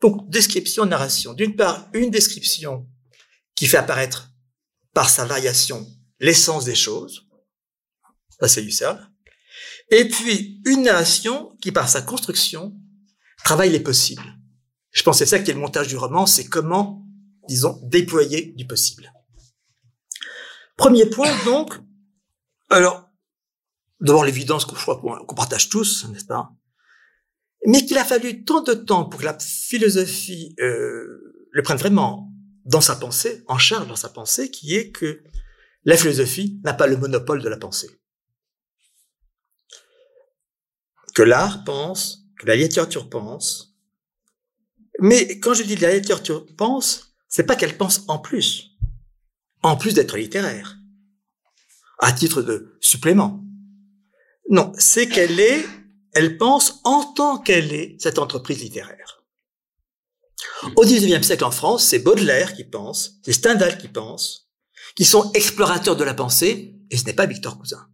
Donc, description, narration. D'une part, une description qui fait apparaître par sa variation l'essence des choses. Ça, c'est. Et puis, une narration qui, par sa construction, travaille les possibles. Je pense que c'est ça qui est le montage du roman, c'est comment, disons, déployer du possible. Premier point, donc, alors, devant l'évidence qu'on qu'on partage tous, n'est-ce pas Mais qu'il a fallu tant de temps pour que la philosophie euh, le prenne vraiment dans sa pensée, en charge dans sa pensée, qui est que la philosophie n'a pas le monopole de la pensée. Que l'art pense, que la littérature pense. Mais quand je dis la littérature pense, c'est pas qu'elle pense en plus, en plus d'être littéraire, à titre de supplément. Non, c'est qu'elle est, elle pense en tant qu'elle est cette entreprise littéraire. Au XIXe siècle en France, c'est Baudelaire qui pense, c'est Stendhal qui pense, qui sont explorateurs de la pensée, et ce n'est pas Victor Cousin.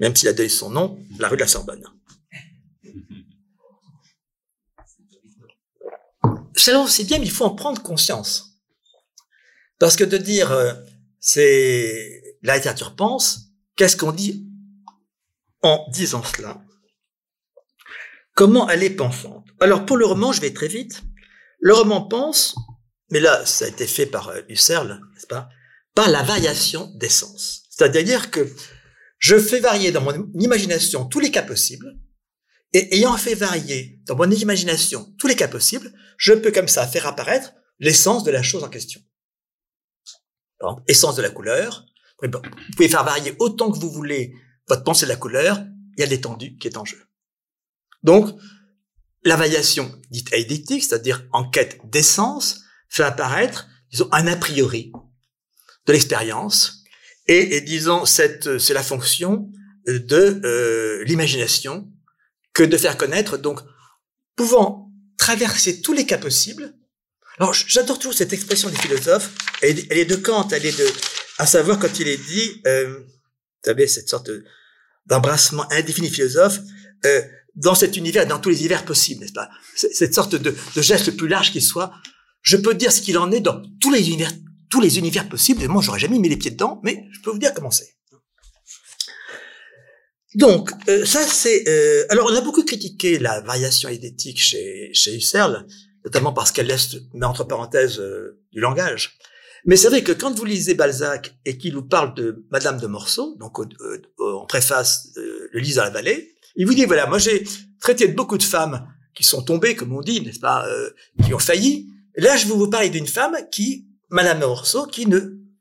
Même s'il a donné son nom, la rue de la Sorbonne. Ça c'est bien, mais il faut en prendre conscience. Parce que de dire, euh, c'est la littérature pense, qu'est-ce qu'on dit en disant cela? Comment elle est pensante Alors pour le roman, je vais très vite. Le roman pense, mais là, ça a été fait par euh, Husserl, n'est-ce pas Par la variation des sens. C'est-à-dire que je fais varier dans mon imagination tous les cas possibles, et ayant fait varier dans mon imagination tous les cas possibles, je peux comme ça faire apparaître l'essence de la chose en question. Par essence de la couleur. Vous pouvez faire varier autant que vous voulez votre pensée de la couleur, il y a l'étendue qui est en jeu. Donc, la variation dite eidétique, c'est-à-dire en quête d'essence, fait apparaître, disons, un a priori de l'expérience, et, disons, cette, c'est la fonction de euh, l'imagination que de faire connaître, donc, pouvant traverser tous les cas possibles. Alors, j'adore toujours cette expression des philosophes. Elle, est de Kant, elle est de, à savoir quand il est dit, euh, vous savez, cette sorte d'embrassement indéfini philosophe, euh, dans cet univers, dans tous les univers possibles, n'est-ce pas? Cette sorte de, geste le plus large qui soit. Je peux dire ce qu'il en est dans tous les univers, tous les univers possibles. Et moi, j'aurais jamais mis les pieds dedans, mais je peux vous dire comment c'est. Donc, euh, ça c'est. Euh, alors, on a beaucoup critiqué la variation idétique chez, chez Husserl, notamment parce qu'elle laisse, mais entre parenthèses, euh, du langage. Mais c'est vrai que quand vous lisez Balzac et qu'il vous parle de Madame de Morceau, donc en préface, le lise à la vallée, il vous dit, voilà, moi j'ai traité de beaucoup de femmes qui sont tombées, comme on dit, n'est-ce pas, euh, qui ont failli. Là, je vous parler d'une femme qui, Madame Orso, qui ne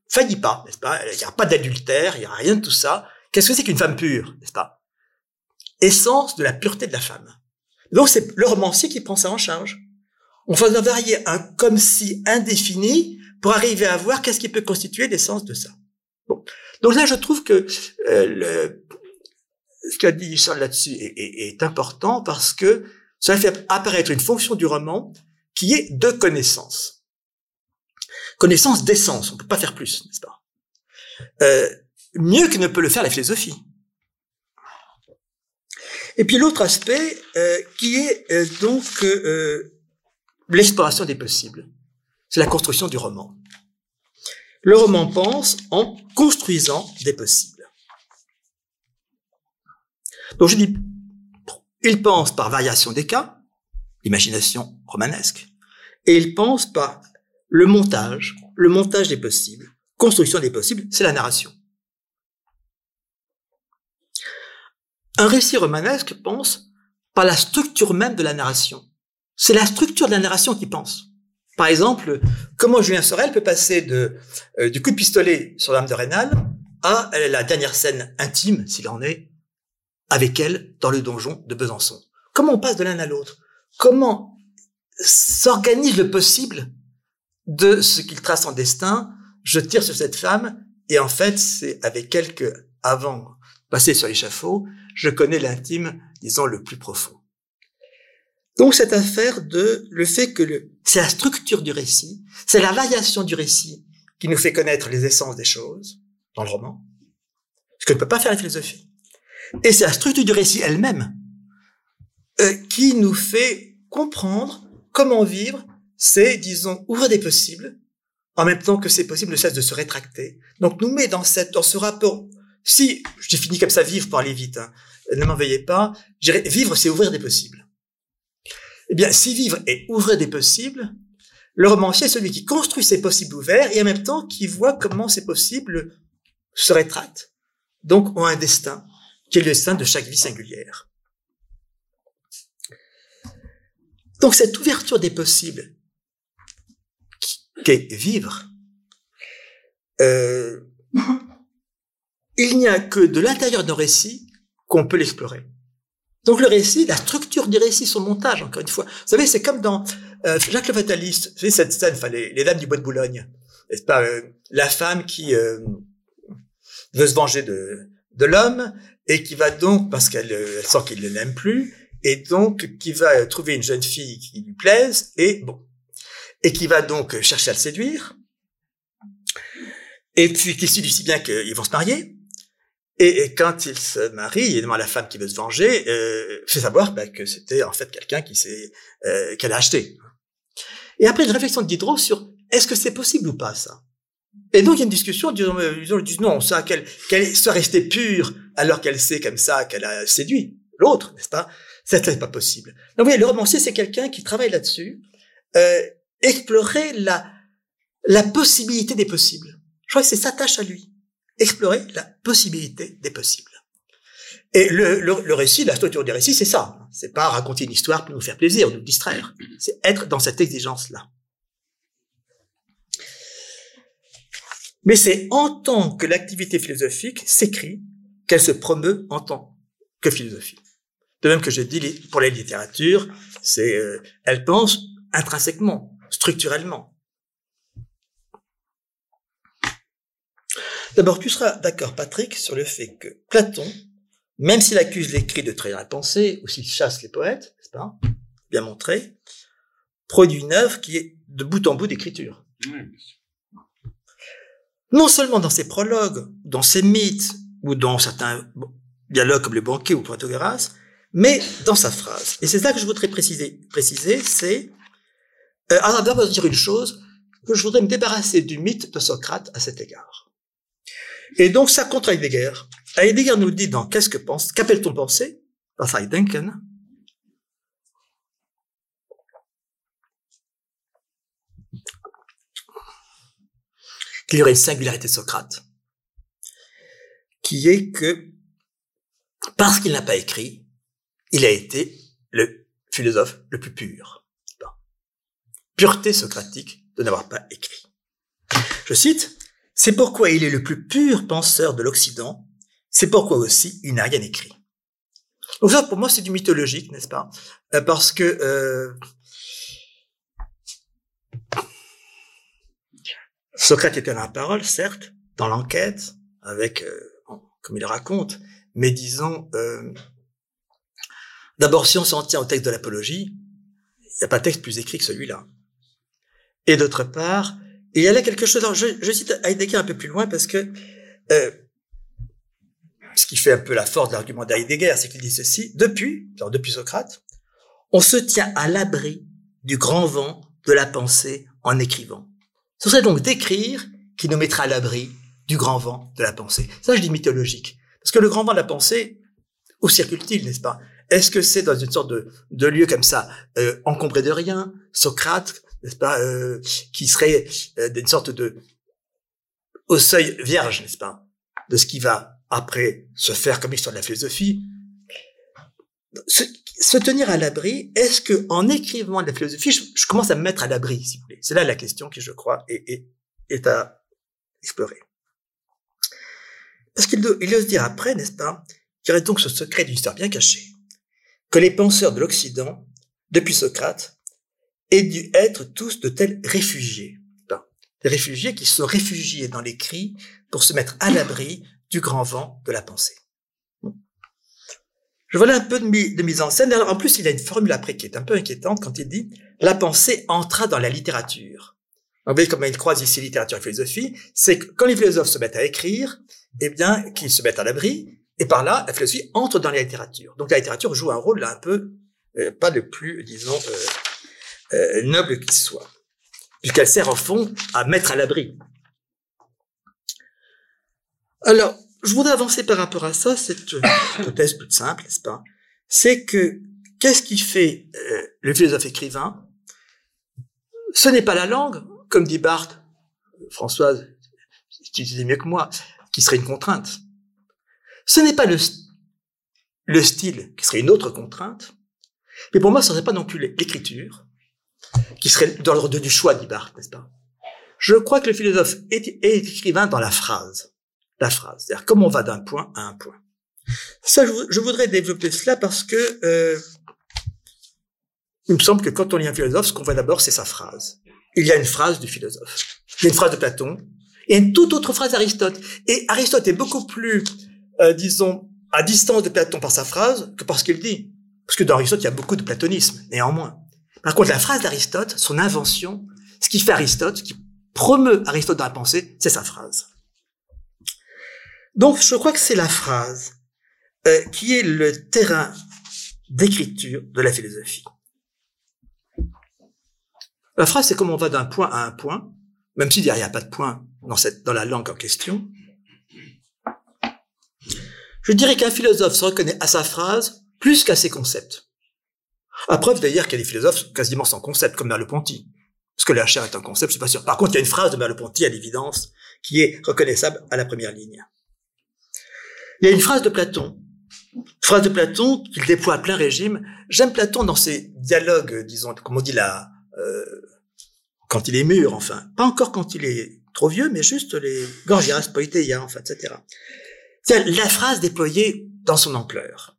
faillit pas, n'est-ce pas Il n'y a pas d'adultère, il n'y a rien de tout ça. Qu'est-ce que c'est qu'une femme pure, n'est-ce pas? Essence de la pureté de la femme. Donc c'est le romancier qui prend ça en charge. On va varier un comme si indéfini pour arriver à voir qu'est-ce qui peut constituer l'essence de ça. Bon. Donc là, je trouve que euh, le, ce qu'a dit Husserl là-dessus est, important parce que ça fait apparaître une fonction du roman qui est de connaissance. Connaissance d'essence, on peut pas faire plus, n'est-ce pas? Euh, Mieux que ne peut le faire la philosophie. Et puis l'autre aspect euh, qui est euh, donc l'exploration des possibles, c'est la construction du roman. Le roman pense en construisant des possibles. Donc je dis, il pense par variation des cas, l'imagination romanesque, et il pense par le montage, le montage des possibles, construction des possibles, c'est la narration. Un récit romanesque pense par la structure même de la narration. C'est la structure de la narration qui pense. Par exemple, comment Julien Sorel peut passer euh, du coup de pistolet sur l'âme de Rénal à la dernière scène intime, s'il en est, avec elle dans le donjon de Besançon. Comment on passe de l'un à l'autre? Comment s'organise le possible de ce qu'il trace en destin? Je tire sur cette femme et en fait, c'est avec elle que, avant de passer sur l'échafaud, je connais l'intime, disons, le plus profond. Donc cette affaire de le fait que le, c'est la structure du récit, c'est la variation du récit qui nous fait connaître les essences des choses dans le roman, ce que ne peut pas faire la philosophie. Et c'est la structure du récit elle-même euh, qui nous fait comprendre comment vivre, c'est, disons, ouvrir des possibles, en même temps que c'est possible ne cesse de se rétracter. Donc nous met dans cette, dans ce rapport. Si j'ai fini comme ça, vivre pour aller vite, hein, ne m'en veuillez pas. Vivre, c'est ouvrir des possibles. Eh bien, si vivre est ouvrir des possibles, le romancier est celui qui construit ces possibles ouverts et en même temps qui voit comment ces possibles se rétractent. Donc, ont un destin, qui est le destin de chaque vie singulière. Donc, cette ouverture des possibles, qu'est vivre, euh, il n'y a que de l'intérieur d'un récit qu'on peut l'explorer. Donc le récit, la structure du récit, son montage, encore une fois. Vous savez, c'est comme dans euh, Jacques le Fataliste. Vous savez, cette scène, les, dames du bois de Boulogne. N'est-ce pas euh, La femme qui veut se venger de l'homme et qui va donc, parce qu'elle sent qu'il ne l'aime plus, et donc qui va trouver une jeune fille qui lui plaise, et bon, et qui va donc chercher à le séduire, et puis qui se dit si bien qu'ils vont se marier, et, quand il se marie, évidemment la femme qui veut se venger euh, fait savoir bah, que c'était en fait quelqu'un qui s'est euh, qu'elle a acheté. Et après une réflexion de Diderot sur est-ce que c'est possible ou pas ça? Et donc il y a une discussion, disons, disent non, ça qu'elle qu'elle soit restée pure alors qu'elle sait comme ça qu'elle a séduit l'autre, n'est-ce pas? Ça n'est pas possible. Donc oui, le romancier c'est quelqu'un qui travaille là-dessus, euh, explorer la la possibilité des possibles. Je crois que c'est sa tâche à lui explorer la possibilité des possibles. Et le, le, récit, la structure du récit, c'est ça. C'est pas raconter une histoire pour nous faire plaisir, nous distraire. C'est être dans cette exigence-là. Mais c'est en tant que l'activité philosophique s'écrit qu'elle se promeut en tant que philosophie. De même que je dis pour la littérature, c'est euh, elle pense intrinsèquement, structurellement. D'abord, tu seras d'accord, Patrick, sur le fait que Platon, même s'il accuse l'écrit de trahir la pensée, ou s'il chasse les poètes, n'est-ce pas, bien montré, produit une œuvre qui est de bout en bout d'écriture. Non seulement dans ses prologues, dans ses mythes, ou dans certains dialogues comme le banquet ou Protagoras, mais dans sa phrase. Et c'est ça que je voudrais préciser. Préciser, c'est euh, alors d'abord dire une chose que je voudrais me débarrasser du mythe de Socrate à cet égard. Et donc, ça contre Heidegger. Heidegger nous dit dans Qu'est-ce que pense, qu'appelle-t-on penser? Heidenken. Qu'il y aurait une singularité de Socrate. Qui est que, parce qu'il n'a pas écrit, il a été le philosophe le plus pur. Pureté socratique de n'avoir pas écrit. Je cite, c'est pourquoi il est le plus pur penseur de l'Occident. C'est pourquoi aussi il n'a rien écrit. Donc ça, pour moi, c'est du mythologique, n'est-ce pas? Euh, Parce que euh, Socrate était la parole, certes, dans l'enquête, avec, euh, comme il raconte, mais disons, d'abord, si on s'en tient au texte de l'apologie, il n'y a pas de texte plus écrit que celui-là. Et d'autre part, il y a là quelque chose. je, cite Heidegger un peu plus loin parce que euh, ce qui fait un peu la force de l'argument d'Heidegger, c'est qu'il dit ceci depuis, depuis Socrate, on se tient à l'abri du grand vent de la pensée en écrivant. Ce serait donc d'écrire qui nous mettra à l'abri du grand vent de la pensée. Ça, je dis mythologique. Parce que le grand vent de la pensée, où circule-t-il, n'est-ce pas? Est-ce que c'est dans une sorte de, de lieu comme ça, euh, encombré de rien Socrate, n'est-ce pas, euh, qui serait euh, d'une sorte de au seuil vierge, n'est-ce pas, de ce qui va après se faire comme histoire de la philosophie. Se, tenir à l'abri, est-ce que en écrivant de la philosophie, je, commence à me mettre à l'abri, si vous voulez? C'est là la question qui, je crois, est, à explorer. Parce qu'il il ose dire après, n'est-ce pas, qu'il y aurait donc ce secret d'une histoire bien cachée, que les penseurs de l'Occident, depuis Socrate, aient dû être tous de tels réfugiés. Des réfugiés qui se réfugiés dans les cris pour se mettre à l'abri du grand vent de la pensée. Je là un peu de, mise en scène. en plus, il a une formule après qui est un peu inquiétante quand il dit la pensée entra dans la littérature. Vous voyez comment il croise ici littérature et philosophie. C'est que quand les philosophes se mettent à écrire, eh bien, qu'ils se mettent à l'abri, et par là, la philosophie entre dans la littérature. Donc la littérature joue un rôle là un peu, euh, pas le plus, disons, euh, euh, noble qu'il soit, puisqu'elle sert en fond à mettre à l'abri. Alors, je voudrais avancer par rapport à ça, cette hypothèse toute simple, n'est-ce pas? C'est que qu'est-ce qui fait euh, le philosophe écrivain? Ce n'est pas la langue, comme dit Barthes, Françoise, tu disais mieux que moi, qui serait une contrainte. Ce n'est pas le, le style qui serait une autre contrainte, mais pour moi, ce ne serait pas non plus l'écriture, qui serait dans l'ordre du choix, dit Barthes, n'est-ce pas? Je crois que le philosophe est, est écrivain dans la phrase la phrase. C'est-à-dire comment on va d'un point à un point. Ça, je, voudrais développer cela parce que euh, il me semble que quand on lit un philosophe, ce qu'on voit d'abord, c'est sa phrase. Il y a une phrase du philosophe. Il y a une phrase de Platon et une toute autre phrase d'Aristote. Et Aristote est beaucoup plus, euh, disons, à distance de Platon par sa phrase que par ce qu'il dit. Parce que dans Aristote, il y a beaucoup de platonisme, néanmoins. Par contre, la phrase d'Aristote, son invention, ce qui fait Aristote, ce qui promeut Aristote dans la pensée, c'est sa phrase. Donc, je crois que c'est la phrase euh, qui est le terrain d'écriture de la philosophie. La phrase, c'est comment on va d'un point à un point, même si derrière il n'y a pas de point dans, cette, dans la langue en question. Je dirais qu'un philosophe se reconnaît à sa phrase plus qu'à ses concepts. À preuve d'ailleurs qu'il y a des philosophes quasiment sans concept, comme Merleau-Ponty. Parce que la chair est un concept, je suis pas sûr. Par contre, il y a une phrase de Merleau-Ponty à l'évidence qui est reconnaissable à la première ligne. Il y a une phrase de Platon, phrase de Platon qu'il déploie à plein régime. J'aime Platon dans ses dialogues, disons, comme on dit là, euh, quand il est mûr, enfin, pas encore quand il est trop vieux, mais juste les Gorgias, Poitéia, enfin, etc. C'est la phrase déployée dans son ampleur,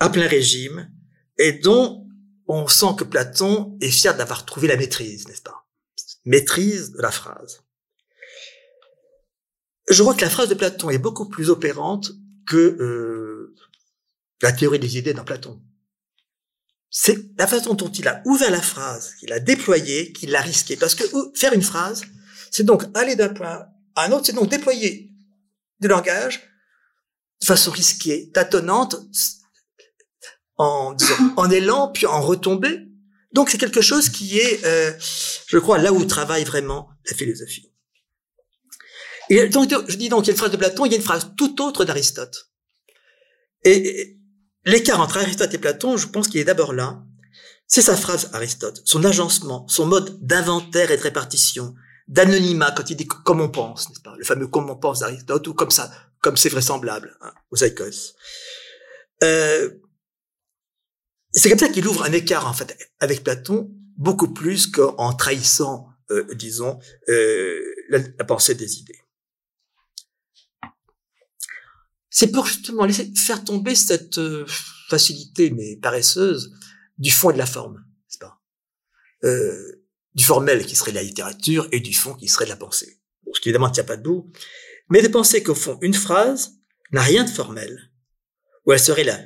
à plein régime, et dont on sent que Platon est fier d'avoir trouvé la maîtrise, n'est-ce pas? Maîtrise de la phrase je vois que la phrase de Platon est beaucoup plus opérante que euh, la théorie des idées dans Platon. C'est la façon dont il a ouvert la phrase, qu'il a déployée, qu'il l'a risqué. Parce que faire une phrase, c'est donc aller d'un point à un autre, c'est donc déployer du langage de façon risquée, tâtonnante, en, en élan, puis en retombée. Donc c'est quelque chose qui est, euh, je crois, là où travaille vraiment la philosophie. Donc, je dis donc, il y a une phrase de Platon, il y a une phrase tout autre d'Aristote. Et l'écart entre Aristote et Platon, je pense qu'il est d'abord là. C'est sa phrase, Aristote, son agencement, son mode d'inventaire et de répartition, d'anonymat, quand il dit comme on pense, n'est-ce pas? Le fameux comme on pense d'Aristote, ou comme ça, comme c'est vraisemblable, hein, aux Aikos. Euh, c'est comme ça qu'il ouvre un écart, en fait, avec Platon, beaucoup plus qu'en trahissant, euh, disons, euh, la pensée des idées. C'est pour justement laisser faire tomber cette euh, facilité, mais paresseuse, du fond et de la forme, n'est-ce pas? Euh, Du formel qui serait la littérature et du fond qui serait de la pensée. Bon, ce qui évidemment ne tient pas debout, mais de penser qu'au fond, une phrase n'a rien de formel, ou elle serait la,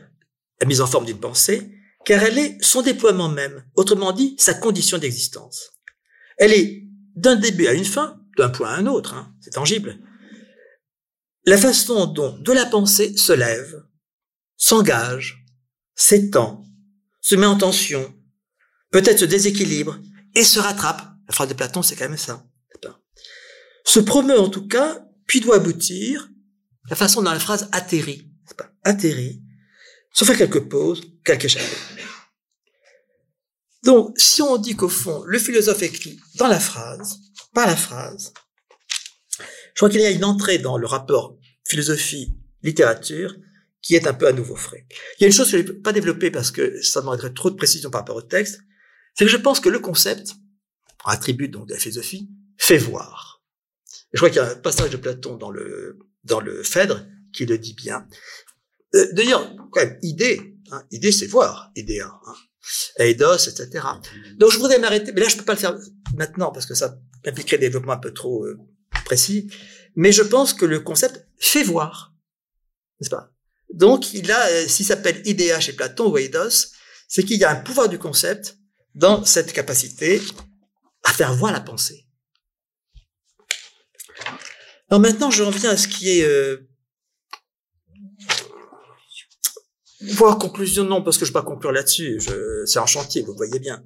la mise en forme d'une pensée, car elle est son déploiement même, autrement dit, sa condition d'existence. Elle est d'un début à une fin, d'un point à un autre, hein, c'est tangible, la façon dont de la pensée se lève, s'engage, s'étend, se met en tension, peut-être se déséquilibre et se rattrape. La phrase de Platon, c'est quand même ça. Se promeut en tout cas, puis doit aboutir. La façon dont la phrase atterrit, pas, atterrit, sauf à quelques pauses, quelques chapitres. Donc, si on dit qu'au fond, le philosophe écrit dans la phrase, par la phrase, je crois qu'il y a une entrée dans le rapport philosophie-littérature qui est un peu à nouveau frais. Il y a une chose que je ne peux pas développer parce que ça demanderait trop de précision par rapport au texte, c'est que je pense que le concept, attribut donc de la philosophie, fait voir. je crois qu'il y a un passage de Platon dans le, dans le Phèdre qui le dit bien. Euh, D'ailleurs, quand idée, hein, idée c'est voir, idée, hein. Eidos, etc. Donc je voudrais m'arrêter, mais là je peux pas le faire maintenant parce que ça impliquerait des développements un peu trop euh, précis. Mais je pense que le concept fait voir, n'est-ce pas? Donc il a, euh, s'il s'appelle idéa chez Platon ou Eidos, c'est qu'il y a un pouvoir du concept dans cette capacité à faire voir la pensée. Alors maintenant, je reviens à ce qui est euh, conclusion, non, parce que je ne vais pas conclure là-dessus. C'est un chantier, vous voyez bien.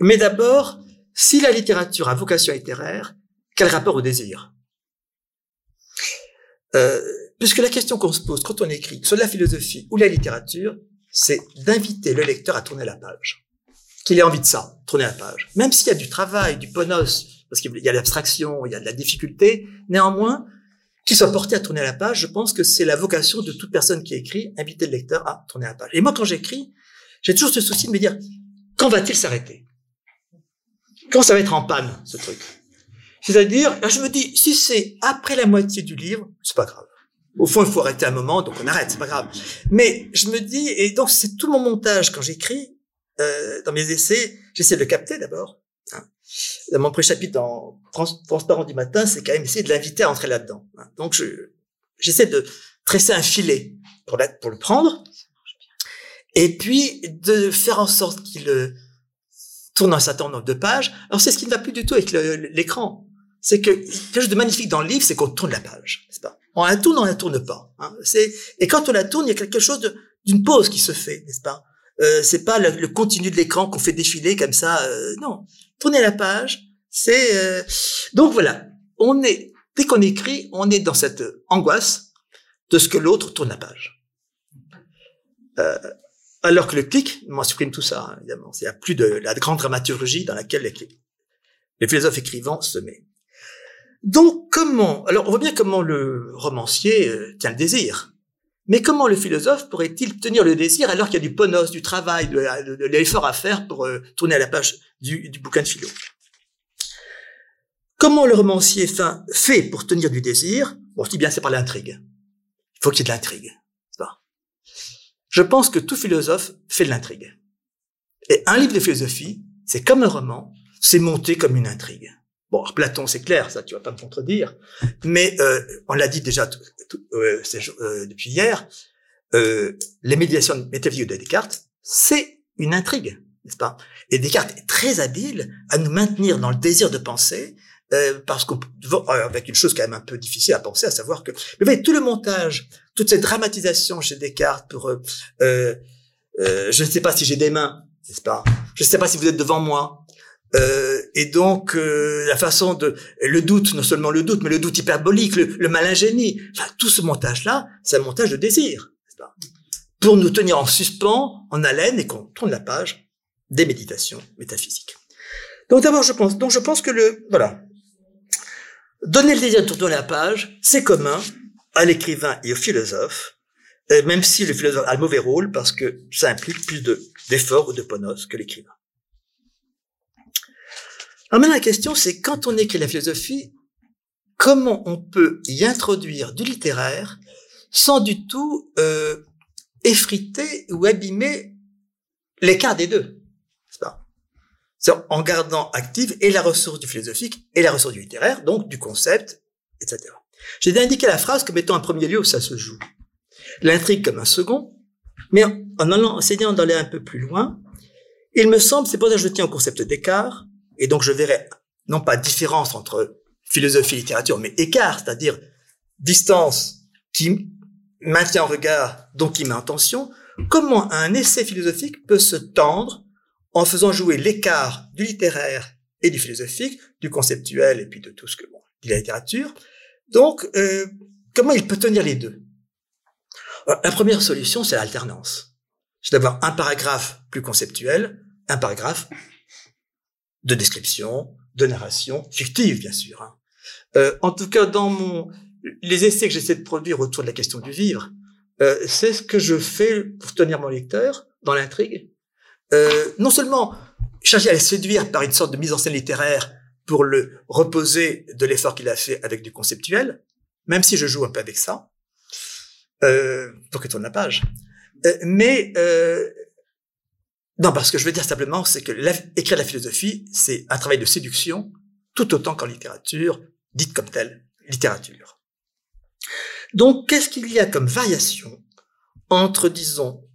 Mais d'abord, si la littérature a vocation littéraire, quel rapport au désir? Euh, Puisque la question qu'on se pose quand on écrit, soit la philosophie ou la littérature, c'est d'inviter le lecteur à tourner la page. Qu'il ait envie de ça, tourner la page. Même s'il y a du travail, du ponos, parce qu'il y a l'abstraction, il y a de la difficulté, néanmoins, qu'il soit porté à tourner la page, je pense que c'est la vocation de toute personne qui écrit, inviter le lecteur à tourner la page. Et moi, quand j'écris, j'ai toujours ce souci de me dire, quand va-t-il s'arrêter? Quand ça va être en panne, ce truc? C'est-à-dire, je me dis, si c'est après la moitié du livre, c'est pas grave. Au fond, il faut arrêter un moment, donc on arrête, c'est pas grave. Mais je me dis, et donc c'est tout mon montage quand j'écris, euh, dans mes essais, j'essaie de le capter d'abord. Hein. Dans mon pré-chapitre dans Transparent du matin, c'est quand même essayer de l'inviter à entrer là-dedans. Hein. Donc, j'essaie de tresser un filet pour, pour le prendre, et puis de faire en sorte qu'il euh, tourne un certain nombre de pages. Alors, c'est ce qui ne va plus du tout avec l'écran. C'est que quelque chose de magnifique dans le livre, c'est qu'on tourne la page, n'est-ce pas? On la tourne, on la tourne pas. Hein. et quand on la tourne, il y a quelque chose d'une pause qui se fait, n'est-ce pas? Euh, c'est pas le, continu de l'écran qu'on fait défiler comme ça. Euh, non, tournez la page. C'est euh, donc voilà. On est dès qu'on écrit, on est dans cette angoisse de ce que l'autre tourne la page. Euh, alors que le clic, moi, supprime tout ça, hein, évidemment. Il n'y a plus de la grande dramaturgie dans laquelle les, les philosophes écrivants se mettent. Donc, comment Alors, on voit bien comment le romancier tient le désir. Mais comment le philosophe pourrait-il tenir le désir alors qu'il y a du ponos, du travail, de, l'effort à faire pour euh, tourner à la page du, bouquin de philo? Comment le romancier fait pour tenir du désir? Bon, si bien c'est par l'intrigue. Il faut qu'il y ait de l'intrigue. Je pense que tout philosophe fait de l'intrigue. Et un livre de philosophie, c'est comme un roman, c'est monté comme une intrigue. Bon, Platon, c'est clair, ça, tu vas pas me contredire. Mais euh, on l'a dit déjà euh, euh, depuis hier, euh, les médiations métaphysiques de Descartes, c'est une intrigue, n'est-ce pas? Et Descartes est très habile à nous maintenir dans le désir de penser, euh, parce qu'on avec une chose quand même un peu difficile à penser, à savoir que, mais voyez, tout le montage, toute cette dramatisation chez Descartes pour, je ne sais pas si j'ai des mains, n'est-ce pas? Je ne sais pas si vous êtes devant moi. Euh, et donc euh, la façon de le doute, non seulement le doute, mais le doute hyperbolique, le, le malingénie, enfin tout ce montage-là, c'est un montage de désir, pour nous tenir en suspens, en haleine, et qu'on tourne la page des méditations métaphysiques. Donc d'abord, je pense, donc je pense que le voilà, donner le désir de tourner la page, c'est commun à l'écrivain et au philosophe, euh, même si le philosophe a le mauvais rôle parce que ça implique plus de d'efforts ou de ponos que l'écrivain. Alors maintenant, la question, c'est quand on écrit la philosophie, comment on peut y introduire du littéraire sans du tout euh, effriter ou abîmer l'écart des deux c'est en gardant active et la ressource du philosophique et la ressource du littéraire, donc du concept, etc. J'ai indiqué la phrase comme étant un premier lieu où ça se joue. L'intrigue comme un second, mais en allant, essayant d'aller un peu plus loin, il me semble, c'est pour ça que je tiens au concept d'écart, et donc je verrai non pas différence entre philosophie et littérature, mais écart, c'est-à-dire distance qui maintient en regard, donc qui met en tension, comment un essai philosophique peut se tendre en faisant jouer l'écart du littéraire et du philosophique, du conceptuel et puis de tout ce que bon, dit la littérature. Donc, euh, comment il peut tenir les deux? La première solution, c'est l'alternance. C'est d'avoir un paragraphe plus conceptuel, un paragraphe de description, de narration, fictive bien sûr. Hein. Euh, en tout cas, dans mon les essais que j'essaie de produire autour de la question du vivre, euh, c'est ce que je fais pour tenir mon lecteur dans l'intrigue. Euh, non seulement chercher à le séduire par une sorte de mise en scène littéraire pour le reposer de l'effort qu'il a fait avec du conceptuel, même si je joue un peu avec ça, euh, pour qu'il tourne la page. Euh, mais Non, parce que je veux dire simplement, c'est que écrire la philosophie, c'est un travail de séduction, tout autant qu'en littérature, dite comme telle, littérature. Donc, qu'est-ce qu'il y a comme variation entre, disons,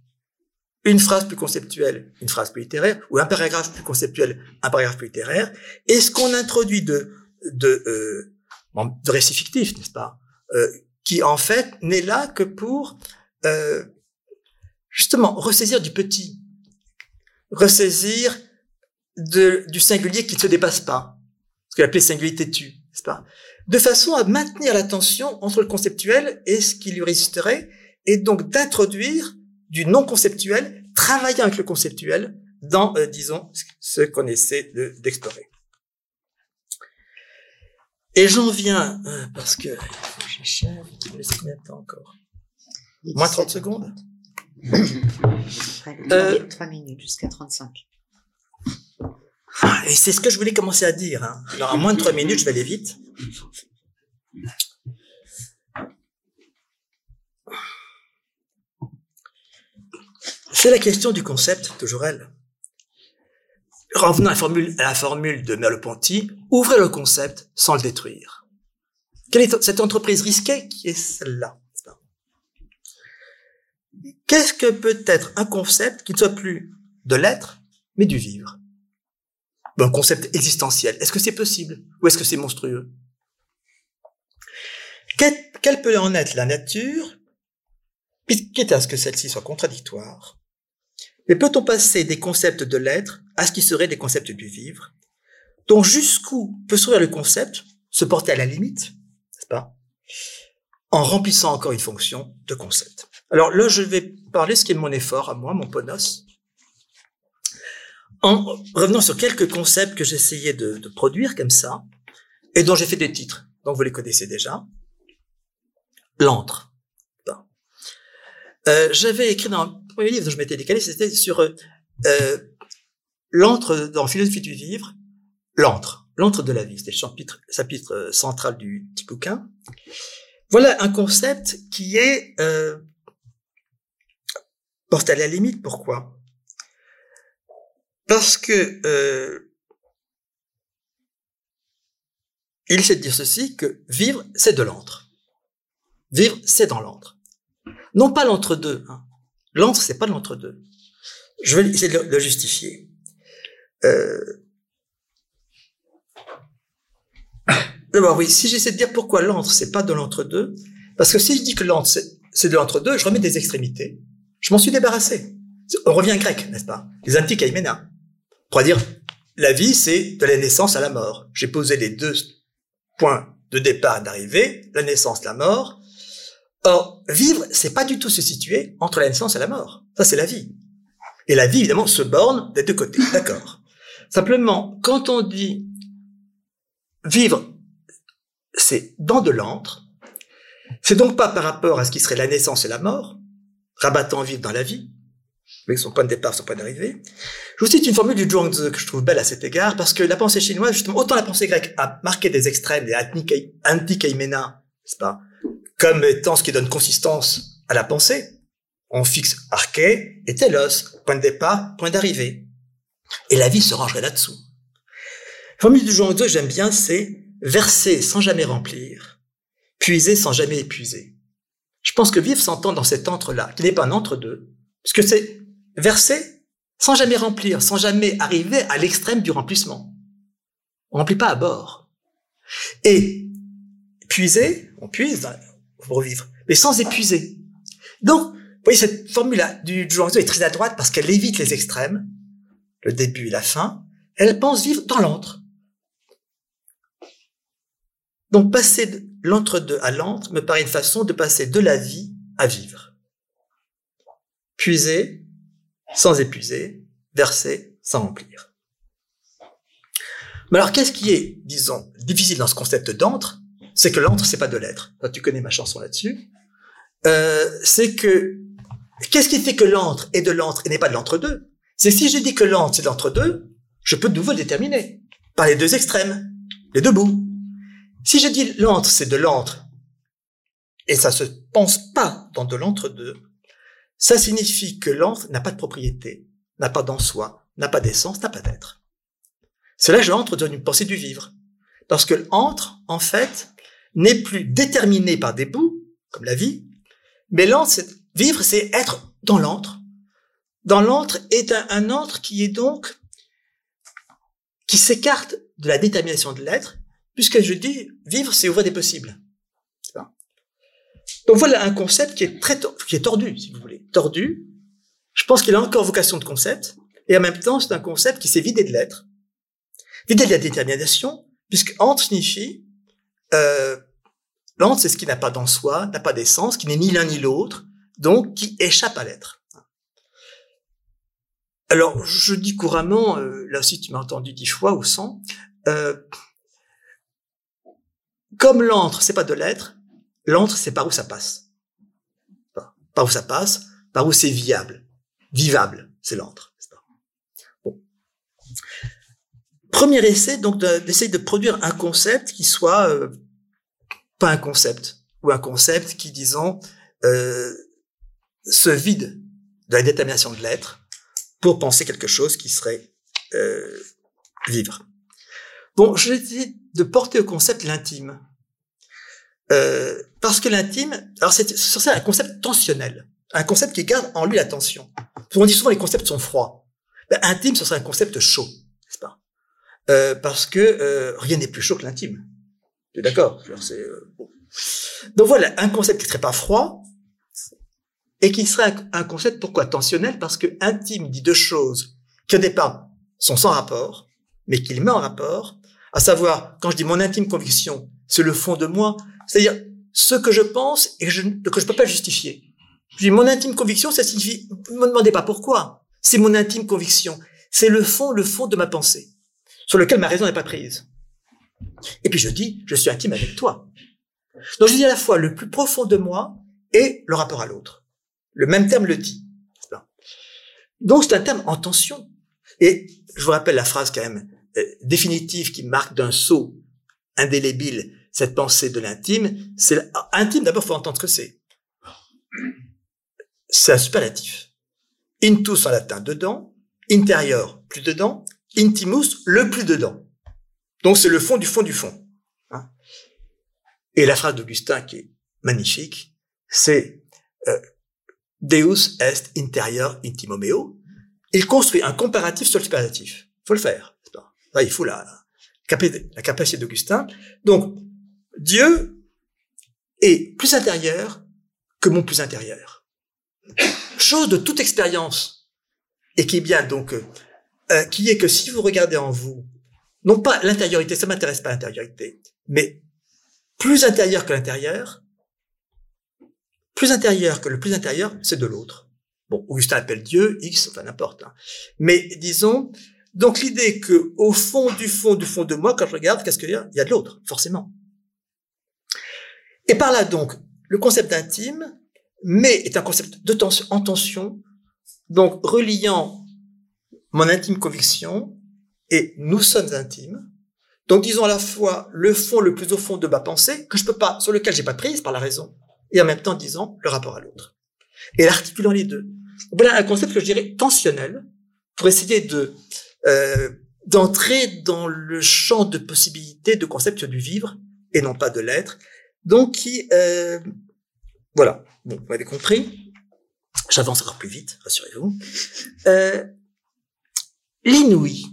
une phrase plus conceptuelle, une phrase plus littéraire, ou un paragraphe plus conceptuel, un paragraphe plus littéraire, et ce qu'on introduit de, de, euh, de récit fictif, n'est-ce pas, euh, qui en fait n'est là que pour euh, justement ressaisir du petit, ressaisir du singulier qui ne se dépasse pas, ce qu'on appelle singularité tue, n'est-ce pas, de façon à maintenir la tension entre le conceptuel et ce qui lui résisterait, et donc d'introduire du non conceptuel, travaillant avec le conceptuel dans, euh, disons, ce qu'on essaie d'explorer. Et j'en viens, euh, parce que j'ai cher, laisse combien de temps encore? Moins 30 secondes? Euh, 3 minutes jusqu'à 35. Et c'est ce que je voulais commencer à dire. Hein. Alors, en moins de 3 minutes, je vais aller vite. C'est la question du concept, toujours elle. Revenons à la formule, à la formule de Merleau-Ponty, ouvrez le concept sans le détruire. Quelle est cette entreprise risquée? Qui est celle-là? Qu'est-ce que peut être un concept qui ne soit plus de l'être, mais du vivre? Un concept existentiel. Est-ce que c'est possible? Ou est-ce que c'est monstrueux? Quelle peut en être la nature, quitte à ce que celle-ci soit contradictoire. Mais peut-on passer des concepts de l'être à ce qui serait des concepts du vivre? Donc jusqu'où peut s'ouvrir le concept, se porter à la limite, n'est-ce pas? En remplissant encore une fonction de concept. Alors là, je vais parler ce qui est mon effort à moi, mon ponos, en revenant sur quelques concepts que j'essayais de, de produire comme ça, et dont j'ai fait des titres. Donc vous les connaissez déjà. L'antre. Euh, J'avais écrit dans un premier livre dont je m'étais décalé, c'était sur euh, euh l'antre dans Philosophie du vivre, l'antre, l'antre de la vie. C'était le chapitre, chapitre central du petit bouquin. Voilà un concept qui est euh, porte à la limite. Pourquoi? Parce que euh, il de dire ceci que vivre, c'est de l'antre. Vivre, c'est dans l'antre. Non pas l'entre-deux. Hein. L'antre, c'est pas l'entre-deux. Je vais essayer de le, justifier. Euh... D'abord, oui, si j'essaie de dire pourquoi l'antre, c'est pas de l'entre-deux, parce que si je dis que l'antre, c'est de l'entre-deux, je remets des extrémités. Je m'en suis débarrassé. On revient grec, n'est-ce pas? Les antiques Aïména. On pourrait dire, la vie, c'est de la naissance à la mort. J'ai posé les deux points de départ d'arrivée, la naissance, la mort. Or, vivre, c'est pas du tout se situer entre la naissance et la mort. Ça, c'est la vie. Et la vie, évidemment, se borne des deux côtés. D'accord. Simplement, quand on dit vivre, c'est dans de l'antre, c'est donc pas par rapport à ce qui serait la naissance et la mort, rabattant vivre dans la vie, avec son point de départ, son point d'arrivée. Je vous cite une formule du Zhuangzi que je trouve belle à cet égard, parce que la pensée chinoise, justement, autant la pensée grecque a marqué des extrêmes, des anti-kaimena, n'est-ce pas, comme étant ce qui donne consistance à la pensée. On fixe arché et telos, point de départ, point d'arrivée. Et la vie se rangerait là-dessous. La formule du Zhuangzi, j'aime bien, c'est verser sans jamais remplir, puiser sans jamais épuiser. Je pense que vivre s'entend dans cet entre-là, qui n'est pas un entre-deux, puisque c'est verser sans jamais remplir, sans jamais arriver à l'extrême du remplissement. On remplit pas à bord. Et puiser, on puise pour revivre, mais sans épuiser. Donc, vous voyez, cette formule-là du Zhuangzi est très à droite parce qu'elle évite les extrêmes, le début et la fin. Elle pense vivre dans l'entre. Donc, passer de l'entre-deux à l'entre me paraît une façon de passer de la vie à vivre. Puiser sans épuiser, verser sans remplir. Mais alors, qu'est-ce qui est, disons, difficile dans ce concept d'entre? C'est que l'entre, c'est pas de l'être. Tu connais ma chanson là-dessus. Euh, c'est que, qu'est-ce qui fait que l'entre est de l'entre et n'est pas de l'entre-deux? C'est si je dis que l'entre, c'est de l'entre-deux, je peux de nouveau le déterminer par les deux extrêmes, les deux bouts. Si je dis l'entre, c'est de l'entre, et ça se pense pas dans de l'entre-deux, ça signifie que l'entre n'a pas de propriété, n'a pas d'en soi, n'a pas d'essence, n'a pas d'être. C'est là que j'entre dans une pensée du vivre. Parce que l'entre, en fait, n'est plus déterminé par des bouts, comme la vie, mais l'antre, vivre, c'est être dans l'antre. Dans l'antre est un, un antre qui est donc, qui s'écarte de la détermination de l'être, puisque je dis, vivre, c'est ouvrir des possibles. Donc voilà un concept qui est très, qui est tordu, si vous voulez. Tordu. Je pense qu'il a encore vocation de concept, et en même temps, c'est un concept qui s'est vidé de l'être, vidé de la détermination, puisque entre signifie, euh, c'est ce qui n'a pas d'en soi, n'a pas d'essence, qui n'est ni l'un ni l'autre, donc qui échappe à l'être. Alors, je dis couramment, euh, là aussi tu m'as entendu dix fois ou cent, comme l'entre, c'est pas de l'être, l'entre, c'est par où ça passe. Par où ça passe, par où c'est viable, vivable, c'est l'entre. Bon. Premier essai, donc, d'essayer de, produire un concept qui soit euh, pas un concept, ou un concept qui, disons, euh, se vide de la détermination de l'être pour penser quelque chose qui serait euh, vivre. Bon, vais essayer de porter au concept l'intime. Euh, parce que l'intime, alors c'est ça un concept tensionnel, un concept qui garde en lui la tension. On dit souvent les concepts sont froids. Ben, intime, ce serait un concept chaud, n'est-ce pas? Euh, Parce que euh, rien n'est plus chaud que l'intime. Tu es d'accord? Euh, bon. Donc voilà, un concept qui serait pas froid et qui serait un, concept pourquoi tensionnel? Parce que intime dit deux choses qui au départ sont sans rapport, mais qu'il met en rapport, à savoir quand je dis mon intime conviction, c'est le fond de moi, c'est-à-dire ce que je pense et que je ne peux pas justifier. Je mon intime conviction, ça signifie, ne me demandez pas pourquoi. C'est mon intime conviction. C'est le fond, le fond de ma pensée, sur lequel ma raison n'est pas prise. Et puis je dis, je suis intime avec toi. Donc je dis à la fois le plus profond de moi et le rapport à l'autre. Le même terme le dit. Donc c'est un terme en tension. Et je vous rappelle la phrase quand même euh, définitive qui marque d'un saut indélébile cette pensée de l'intime, c'est intime d'abord faut entendre ce que c'est. C'est un superlatif. Intus en latin dedans, intérieur plus dedans, intimus le plus dedans. Donc c'est le fond du fond du fond. Hein. Et la phrase d'Augustin qui est magnifique, c'est euh, Deus est intérieur intimo meo. Il construit un comparatif sur le superlatif. Faut le faire. Il faut la, la capacité d'Augustin. Donc, Dieu est plus intérieur que mon plus intérieur. Chose de toute expérience, et qui est bien donc, euh, euh, qui est que si vous regardez en vous, non pas l'intériorité, ça m'intéresse pas l'intériorité, mais plus intérieur que l'intérieur, plus intérieur que le plus intérieur, c'est de l'autre. Bon, Augustin appelle Dieu, X, enfin n'importe. Hein. Mais disons, donc l'idée que au fond du fond du fond de moi, quand je regarde, qu'est-ce qu'il y a? Il y a de l'autre, forcément. Et par là donc, le concept d'intime, mais est un concept de tension, en tension, donc reliant mon intime conviction et nous sommes intimes. Donc disons à la fois le fond le plus au fond de ma pensée que je peux pas, sur lequel j'ai pas prise par la raison, et en même temps disons le rapport à l'autre. Et l'articulant les deux. Voilà un concept que je dirais tensionnel pour essayer de euh, d'entrer dans le champ de possibilités de concept du vivre et non pas de l'être donc, qui, euh, voilà, bon, vous m'avez compris. J'avance encore plus vite, rassurez-vous. Euh, l'inouï.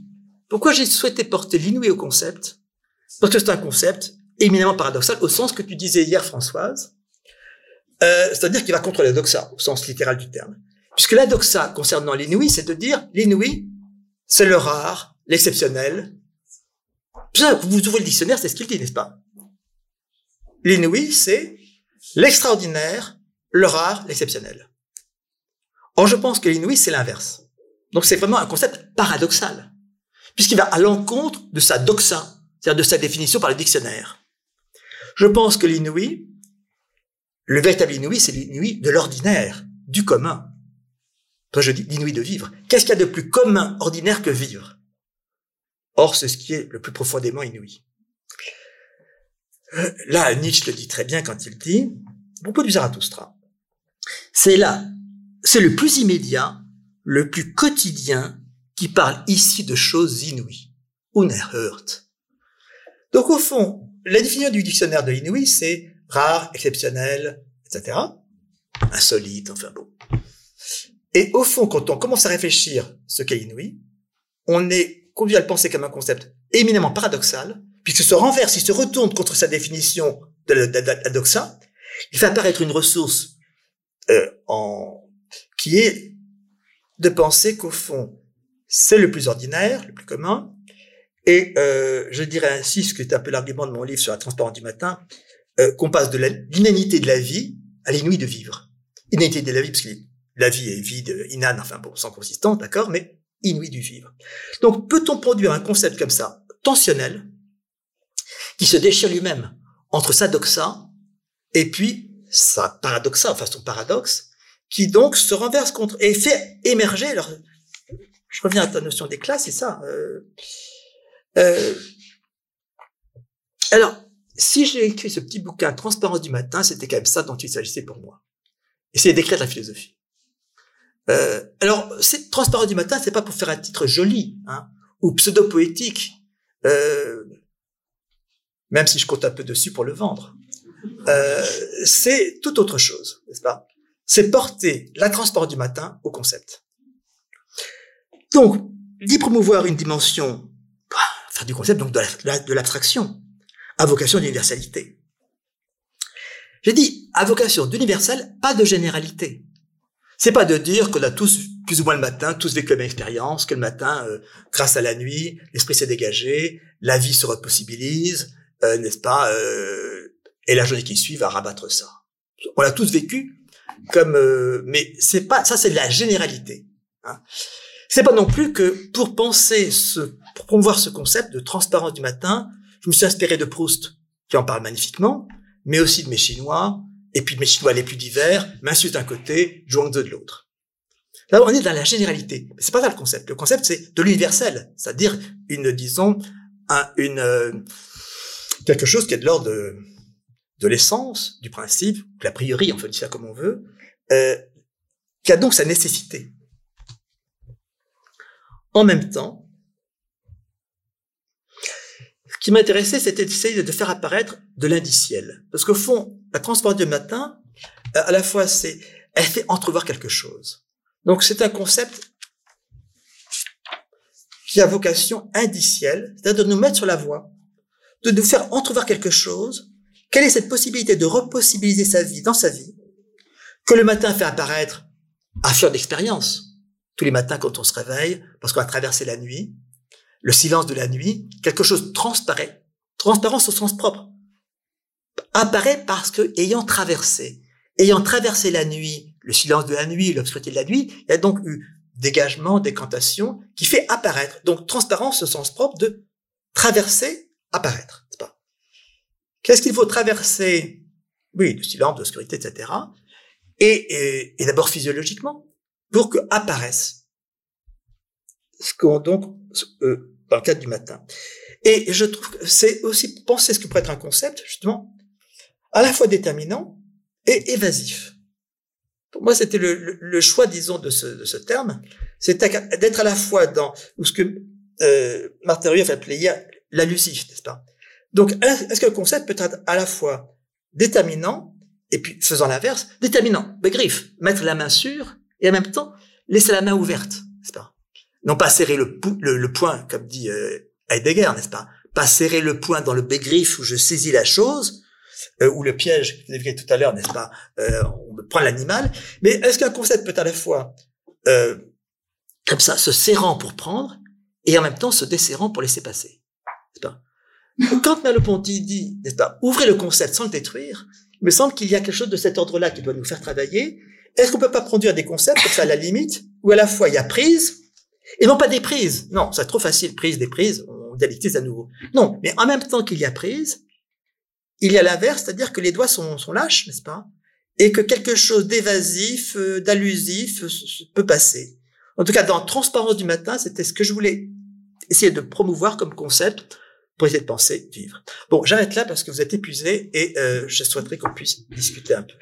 Pourquoi j'ai souhaité porter l'inouï au concept? Parce que c'est un concept éminemment paradoxal, au sens que tu disais hier, Françoise. Euh, c'est-à-dire qu'il va contre la doxa, au sens littéral du terme. Puisque la doxa concernant l'inouï, c'est de dire l'inouï, c'est le rare, l'exceptionnel. Vous ouvrez le dictionnaire, c'est ce qu'il dit, n'est-ce pas? L'inouï, c'est l'extraordinaire, le rare, l'exceptionnel. Or, je pense que l'inouï, c'est l'inverse. Donc, c'est vraiment un concept paradoxal, puisqu'il va à l'encontre de sa doxa, c'est-à-dire de sa définition par le dictionnaire. Je pense que l'inouï, le véritable inouï, c'est l'inouï de l'ordinaire, du commun. Toi, je dis l'inouï de vivre. Qu'est-ce qu'il y a de plus commun, ordinaire que vivre? Or, c'est ce qui est le plus profondément inouï. Là, Nietzsche le dit très bien quand il dit, à propos du Zarathustra, c'est là, c'est le plus immédiat, le plus quotidien qui parle ici de choses inouïes. Unerhört. Donc au fond, la définition du dictionnaire de l'inouï, c'est rare, exceptionnel, etc. Insolite, enfin bon. Et au fond, quand on commence à réfléchir ce qu'est inouï, on est conduit à le penser comme un concept éminemment paradoxal, puisque se renverse, il se retourne contre sa définition de la doxa, il fait apparaître une ressource euh, en, qui est de penser qu'au fond, c'est le plus ordinaire, le plus commun, et euh, je dirais ainsi, ce qui est un peu l'argument de mon livre sur la transparence du matin, euh, qu'on passe de l'inanité de la vie à l'inouï de vivre. Inanité de la vie, parce que la vie est vide, inane, enfin bon, sans consistance, d'accord, mais inouï du vivre. Donc, peut-on produire un concept comme ça, tensionnel, qui se déchire lui-même entre sa doxa et puis sa paradoxa, enfin son paradoxe, qui donc se renverse contre et fait émerger. Alors, je reviens à ta notion classes, c'est ça. Euh, euh, alors, si j'ai écrit ce petit bouquin Transparence du matin, c'était quand même ça dont il s'agissait pour moi. Essayer d'écrire la philosophie. Euh, alors, c'est Transparence du matin, c'est pas pour faire un titre joli hein, ou pseudo-poétique, euh, même si je compte un peu dessus pour le vendre. Euh, c'est tout autre chose, n'est-ce pas? C'est porter la transparence du matin au concept. Donc, d'y promouvoir une dimension bah, enfin, du concept, donc de l'abstraction, à vocation d'universalité. J'ai dit à vocation d'universel, pas de généralité. C'est pas de dire qu'on a tous plus ou moins le matin, tous vécu la même expérience, que le matin, euh, grâce à la nuit, l'esprit s'est dégagé, la vie se repossibilise, euh, n'est-ce pas euh, Et la journée qui suit va rabattre ça. On l'a tous vécu comme, euh, mais c'est pas ça, c'est de la généralité. Hein. C'est pas non plus que pour penser ce, pour promouvoir ce concept de transparence du matin, je me suis inspiré de Proust, qui en parle magnifiquement, mais aussi de mes Chinois, et puis de mes Chinois les plus divers, Massieu d'un côté, Zhuangzi de l'autre. Là, on est dans la généralité. C'est pas ça le concept. Le concept, c'est de l'universel, c'est-à-dire une, disons, un, une, quelque chose qui est de l'ordre de, l'essence, du principe, l'a priori, on peut dire ça comme on veut, euh, qui a donc sa nécessité. En même temps, ce qui m'intéressait, c'était d'essayer de faire apparaître de l'indiciel. Parce qu'au fond, la transparence du matin, euh, à la fois, c'est, elle fait entrevoir quelque chose. Donc, c'est un concept qui a vocation indicielle, c'est-à-dire de nous mettre sur la voie de nous faire entrevoir quelque chose. Quelle est cette possibilité de repossibiliser sa vie dans sa vie? Que le matin fait apparaître à fleur d'expérience. Tous les matins quand on se réveille, parce qu'on a traversé la nuit, le silence de la nuit, quelque chose transparaît, transparence au sens propre, apparaît parce que, ayant traversé, ayant traversé la nuit, le silence de la nuit, l'obscurité de la nuit, il y a donc eu dégagement, décantation, qui fait apparaître, donc transparence au sens propre de traverser apparaître, pas? Qu'est-ce qu'il faut traverser? Oui, le silence, l'obscurité, etc. Et, et, d'abord physiologiquement, pour que apparaisse ce qu'on donc euh, dans le cadre du matin. Et je trouve que c'est aussi penser ce que pourrait être un concept, justement, à la fois déterminant et évasif. Pour moi, c'était le, le, choix, disons, de ce, de ce terme, c'était d'être à la fois dans ce que euh, Martin Rueff appelait hier l'allusif, n'est-ce pas? Donc, est-ce que le concept peut être à la fois déterminant, et puis faisant l'inverse, déterminant, griffe, mettre la main sur, et en même temps, laisser la main ouverte, n'est-ce pas? Non pas serrer le, le, poing, comme dit euh, Heidegger, n'est-ce pas? Pas serrer le poing dans le bégriffe où je saisis la chose, euh, ou le piège que vous avez tout à l'heure, n'est-ce pas? Euh, On prend l'animal. Mais est-ce qu'un concept peut à la fois, euh, comme ça, se serrant pour prendre, et en même temps se desserrant pour laisser passer? Pas? Quand Merleau-Ponty dit, n'est-ce pas, ouvrez le concept sans le détruire, il me semble qu'il y a quelque chose de cet ordre-là qui doit nous faire travailler. Est-ce qu'on peut pas produire des concepts comme ça à la limite, où à la fois il y a prise, et non pas des prises? Non, c'est trop facile, prise, des prises, on dialectise à nouveau. Non, mais en même temps qu'il y a prise, il y a l'inverse, c'est-à-dire que les doigts sont, lâches, n'est-ce pas? Et que quelque chose d'évasif, euh, d'allusif euh, peut passer. En tout cas, dans Transparence du matin, c'était ce que je voulais essayer de promouvoir comme concept pour de penser vivre. Bon, j'arrête là parce que vous êtes épuisés et euh, je souhaiterais qu'on puisse discuter un peu.